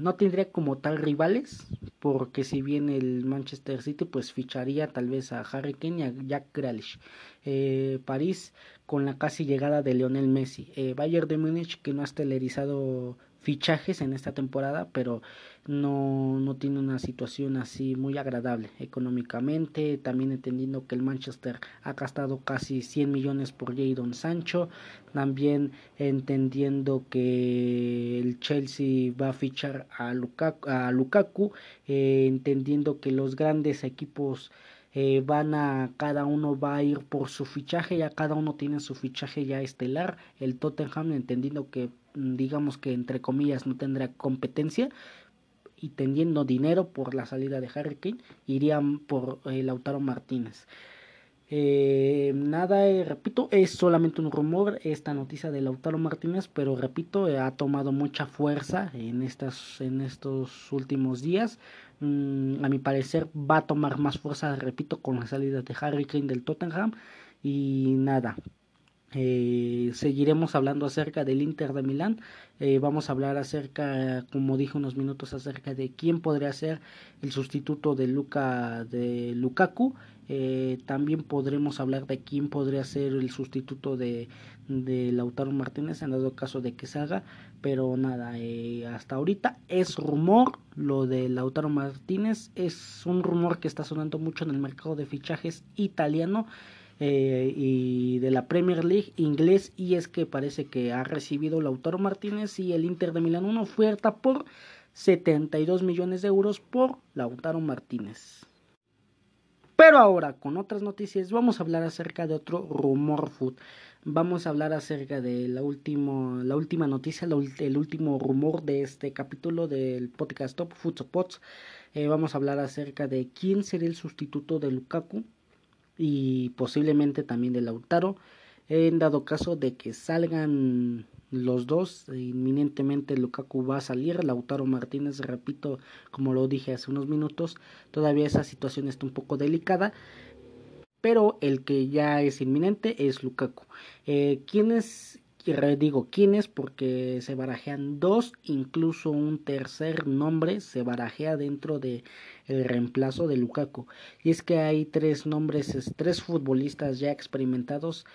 no tendría como tal rivales, porque si bien el Manchester City pues ficharía tal vez a Harry Kane y a Jack Grealish. Eh, París con la casi llegada de Lionel Messi. Eh, Bayern de Múnich que no ha estelarizado fichajes en esta temporada, pero no, no tiene una situación así muy agradable económicamente, también entendiendo que el Manchester ha gastado casi 100 millones por Jadon Sancho, también entendiendo que el Chelsea va a fichar a Lukaku, a Lukaku eh, entendiendo que los grandes equipos eh, van a cada uno va a ir por su fichaje ya cada uno tiene su fichaje ya estelar el Tottenham entendiendo que mm, digamos que entre comillas no tendrá competencia y teniendo dinero por la salida de Harry Kane irían por eh, Lautaro Martínez eh, nada, repito, es solamente un rumor esta noticia de Lautaro Martínez, pero repito, ha tomado mucha fuerza en, estas, en estos últimos días. Mm, a mi parecer va a tomar más fuerza, repito, con la salida de Harry Kane del Tottenham. Y nada, eh, seguiremos hablando acerca del Inter de Milán. Eh, vamos a hablar acerca, como dije unos minutos, acerca de quién podría ser el sustituto de Luca de Lukaku. Eh, también podremos hablar de quién podría ser el sustituto de, de Lautaro Martínez en dado caso de que se haga. Pero nada, hasta ahorita es rumor lo de Lautaro Martínez. Es un rumor que está sonando mucho en el mercado de fichajes italiano. Eh, y de la Premier League inglés y es que parece que ha recibido Lautaro Martínez y el Inter de Milán una oferta por 72 millones de euros por Lautaro Martínez. Pero ahora, con otras noticias, vamos a hablar acerca de otro rumor food. Vamos a hablar acerca de la, último, la última noticia, el último rumor de este capítulo del podcast Top Food Pots. Eh, vamos a hablar acerca de quién sería el sustituto de Lukaku y posiblemente también de Lautaro. En dado caso de que salgan los dos, inminentemente Lukaku va a salir, Lautaro Martínez, repito, como lo dije hace unos minutos, todavía esa situación está un poco delicada, pero el que ya es inminente es Lukaku. Eh, ¿Quién es digo quiénes porque se barajean dos, incluso un tercer nombre se barajea dentro de el reemplazo de Lukaku. Y es que hay tres nombres, tres futbolistas ya experimentados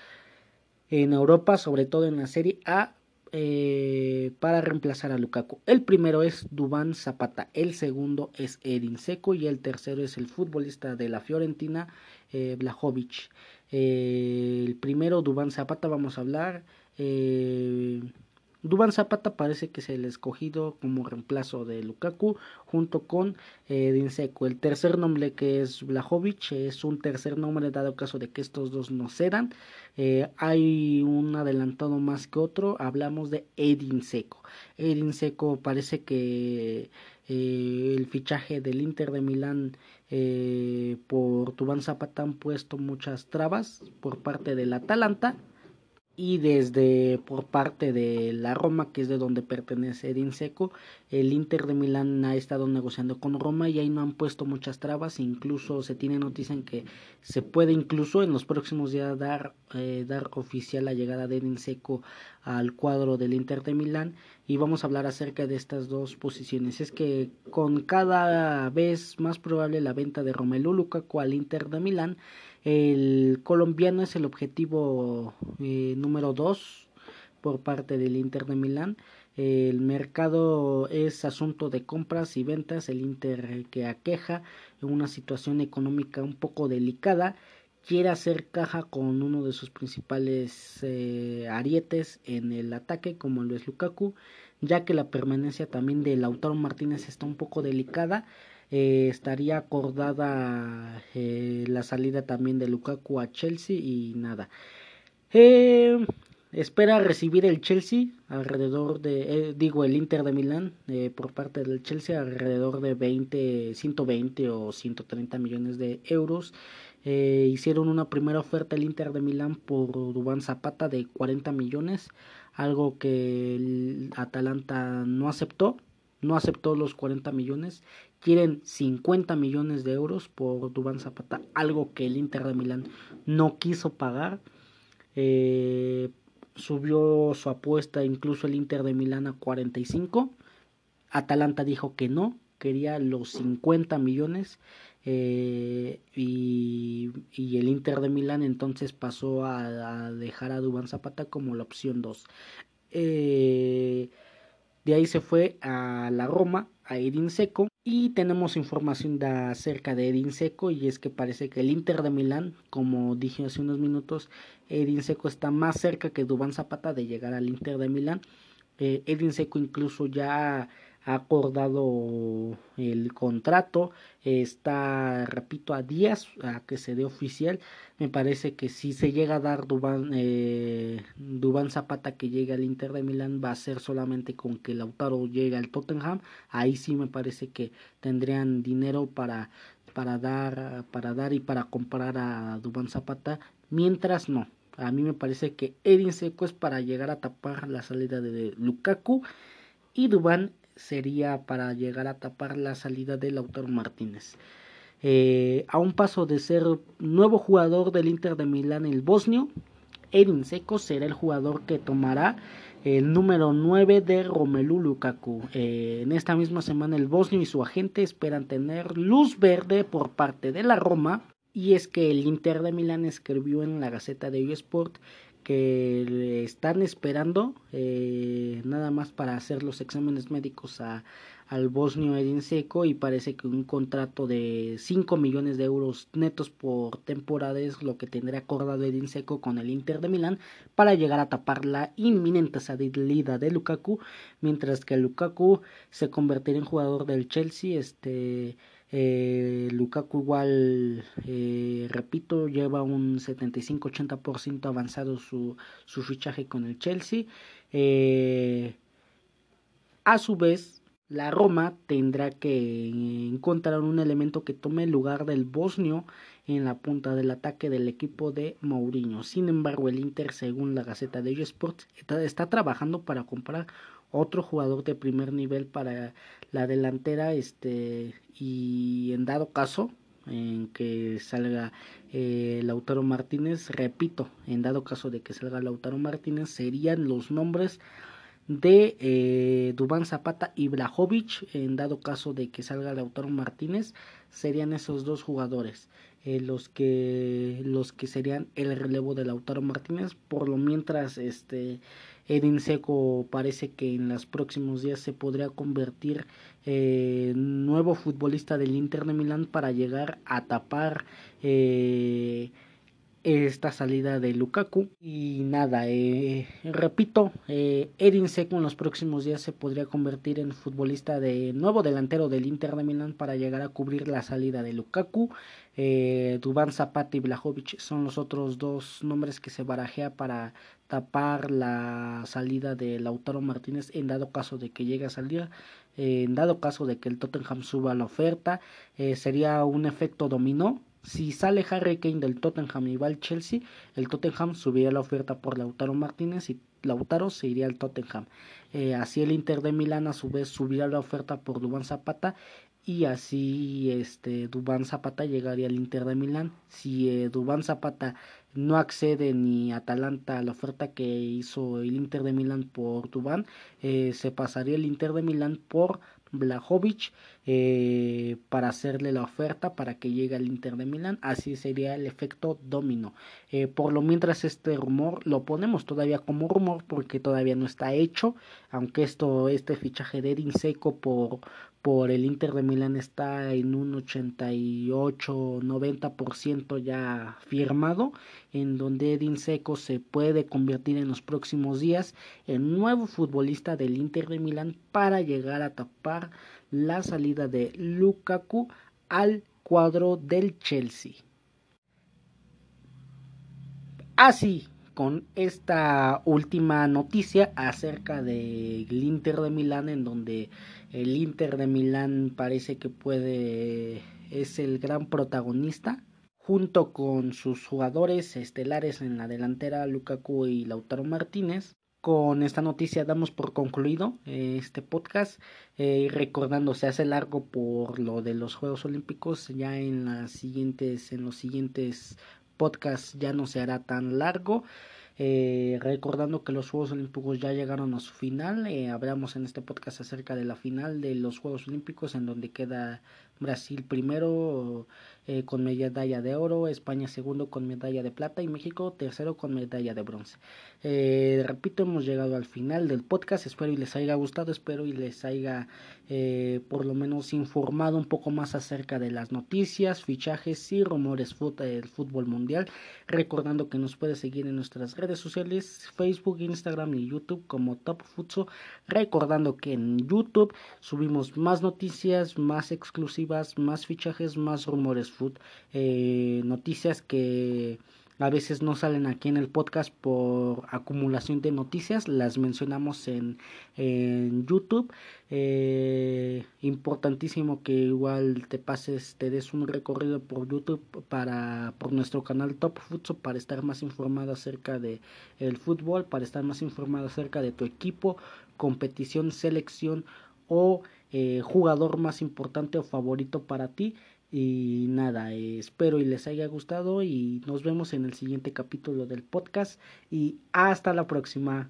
en Europa, sobre todo en la Serie A, eh, para reemplazar a Lukaku. El primero es Dubán Zapata, el segundo es Edin Seco y el tercero es el futbolista de la Fiorentina, eh, Blajovic. Eh, el primero, Dubán Zapata, vamos a hablar. Eh, Dubán Zapata parece que es el escogido como reemplazo de Lukaku junto con eh, Dinseco. El tercer nombre que es Blajovic es un tercer nombre dado caso de que estos dos no cedan. Eh, hay un adelantado más que otro. Hablamos de Edin Seco. Edin Seco parece que eh, el fichaje del Inter de Milán por Dubán Zapata han puesto muchas trabas por parte del Atalanta y desde por parte de la Roma, que es de donde pertenece Edin Seco, el Inter de Milán ha estado negociando con Roma y ahí no han puesto muchas trabas, incluso se tiene noticia en que se puede incluso en los próximos días dar, eh, dar oficial la llegada de Edin Seco al cuadro del Inter de Milán y vamos a hablar acerca de estas dos posiciones. Es que con cada vez más probable la venta de Romelu Lukaku al Inter de Milán, el colombiano es el objetivo eh, número 2 por parte del Inter de Milán. El mercado es asunto de compras y ventas. El Inter que aqueja en una situación económica un poco delicada quiere hacer caja con uno de sus principales eh, arietes en el ataque como lo es Lukaku ya que la permanencia también de Lautaro Martínez está un poco delicada eh, estaría acordada eh, la salida también de Lukaku a Chelsea y nada. Espera recibir el Chelsea alrededor de digo el Inter de Milán por parte del Chelsea alrededor de 20 120 o 130 millones de euros. Eh, hicieron una primera oferta el Inter de Milán por Dubán Zapata de 40 millones, algo que Atalanta no aceptó, no aceptó los 40 millones, quieren 50 millones de euros por Dubán Zapata, algo que el Inter de Milán no quiso pagar. Eh, subió su apuesta incluso el Inter de Milán a 45. Atalanta dijo que no, quería los 50 millones eh, y, el Inter de Milán entonces pasó a, dejar a Dubán Zapata como la opción 2. Eh, de ahí se fue a la Roma, a Edin Seco. Y tenemos información acerca de Edin Seco. Y es que parece que el Inter de Milán, como dije hace unos minutos, Edin Seco está más cerca que Dubán Zapata de llegar al Inter de Milán. Eh, Edin Seco incluso ya acordado el contrato, está, repito, a días a que se dé oficial. Me parece que si se llega a dar Dubán, eh, Dubán Zapata que llegue al Inter de Milán, va a ser solamente con que Lautaro llegue al Tottenham. Ahí sí me parece que tendrían dinero para, para, dar, para dar y para comprar a Dubán Zapata. Mientras no, a mí me parece que Edin Seco es para llegar a tapar la salida de Lukaku y Dubán sería para llegar a tapar la salida de Lautaro Martínez. Eh, a un paso de ser nuevo jugador del Inter de Milán, el bosnio, Edin Seco será el jugador que tomará el número 9 de Romelu Lukaku. Eh, en esta misma semana el bosnio y su agente esperan tener luz verde por parte de la Roma. Y es que el Inter de Milán escribió en la Gaceta de Sport que le están esperando eh, nada más para hacer los exámenes médicos a, al bosnio Edin Seco y parece que un contrato de 5 millones de euros netos por temporada es lo que tendrá acordado Edin Seco con el Inter de Milán para llegar a tapar la inminente salida de Lukaku mientras que Lukaku se convertirá en jugador del Chelsea este eh, Lukaku igual, eh, repito, lleva un 75-80% avanzado su, su, fichaje con el Chelsea. Eh, a su vez, la Roma tendrá que encontrar un elemento que tome el lugar del bosnio en la punta del ataque del equipo de Mourinho. Sin embargo, el Inter, según la Gaceta de Sports, está, está trabajando para comprar otro jugador de primer nivel para la delantera este y en dado caso en que salga eh, Lautaro Martínez repito en dado caso de que salga Lautaro Martínez serían los nombres de eh, Dubán Zapata y Blajovic. En dado caso de que salga Lautaro Martínez serían esos dos jugadores eh, los que los que serían el relevo de Lautaro Martínez. Por lo mientras este Edin Seco parece que en los próximos días se podría convertir eh, nuevo futbolista del Inter de Milán para llegar a tapar eh, esta salida de Lukaku. Y nada eh, repito eh, Edin Seco en los próximos días se podría convertir en futbolista de nuevo delantero del Inter de Milán para llegar a cubrir la salida de Lukaku. Eh, Dubán Zapata y Blajovic son los otros dos nombres que se barajea para tapar la salida de Lautaro Martínez en dado caso de que llegue a salir en dado caso de que el Tottenham suba la oferta eh, sería un efecto dominó si sale Harry Kane del Tottenham y va al Chelsea, el Tottenham subiría la oferta por Lautaro Martínez y Lautaro se iría al Tottenham. Eh, así el Inter de Milán a su vez subiría la oferta por Dubán Zapata y así este Dubán Zapata llegaría al Inter de Milán. Si eh, Dubán Zapata no accede ni Atalanta a la oferta que hizo el Inter de Milán por Dubán, eh, se pasaría el Inter de Milán por Blajovic eh, para hacerle la oferta para que llegue al Inter de Milán. Así sería el efecto domino. Eh, por lo mientras este rumor lo ponemos todavía como rumor porque todavía no está hecho. Aunque esto, este fichaje de Edin Seco por, por el Inter de Milán está en un 88-90% ya firmado, en donde Edin Seco se puede convertir en los próximos días en nuevo futbolista del Inter de Milán para llegar a tapar la salida de Lukaku al cuadro del Chelsea. Así, con esta última noticia acerca del Inter de Milán, en donde el Inter de Milán parece que puede es el gran protagonista junto con sus jugadores estelares en la delantera Lukaku y Lautaro Martínez con esta noticia damos por concluido eh, este podcast. Eh, recordando, se hace largo por lo de los Juegos Olímpicos. Ya en las siguientes, en los siguientes podcasts ya no se hará tan largo. Eh, recordando que los Juegos Olímpicos ya llegaron a su final. hablamos en este podcast acerca de la final de los Juegos Olímpicos, en donde queda Brasil primero eh, con medalla de oro, España segundo con medalla de plata y México tercero con medalla de bronce. Eh, repito, hemos llegado al final del podcast, espero y les haya gustado, espero y les haya eh, por lo menos informado un poco más acerca de las noticias, fichajes y rumores del fútbol mundial, recordando que nos puede seguir en nuestras redes sociales, Facebook, Instagram y YouTube como Top Futso, recordando que en YouTube subimos más noticias, más exclusivas, más fichajes, más rumores food, eh, noticias que a veces no salen aquí en el podcast por acumulación de noticias, las mencionamos en, en YouTube. Eh, importantísimo que igual te pases, te des un recorrido por YouTube para por nuestro canal Top Futsal para estar más informado acerca de el fútbol, para estar más informado acerca de tu equipo, competición, selección o eh, jugador más importante o favorito para ti. Y nada, espero y les haya gustado y nos vemos en el siguiente capítulo del podcast y hasta la próxima.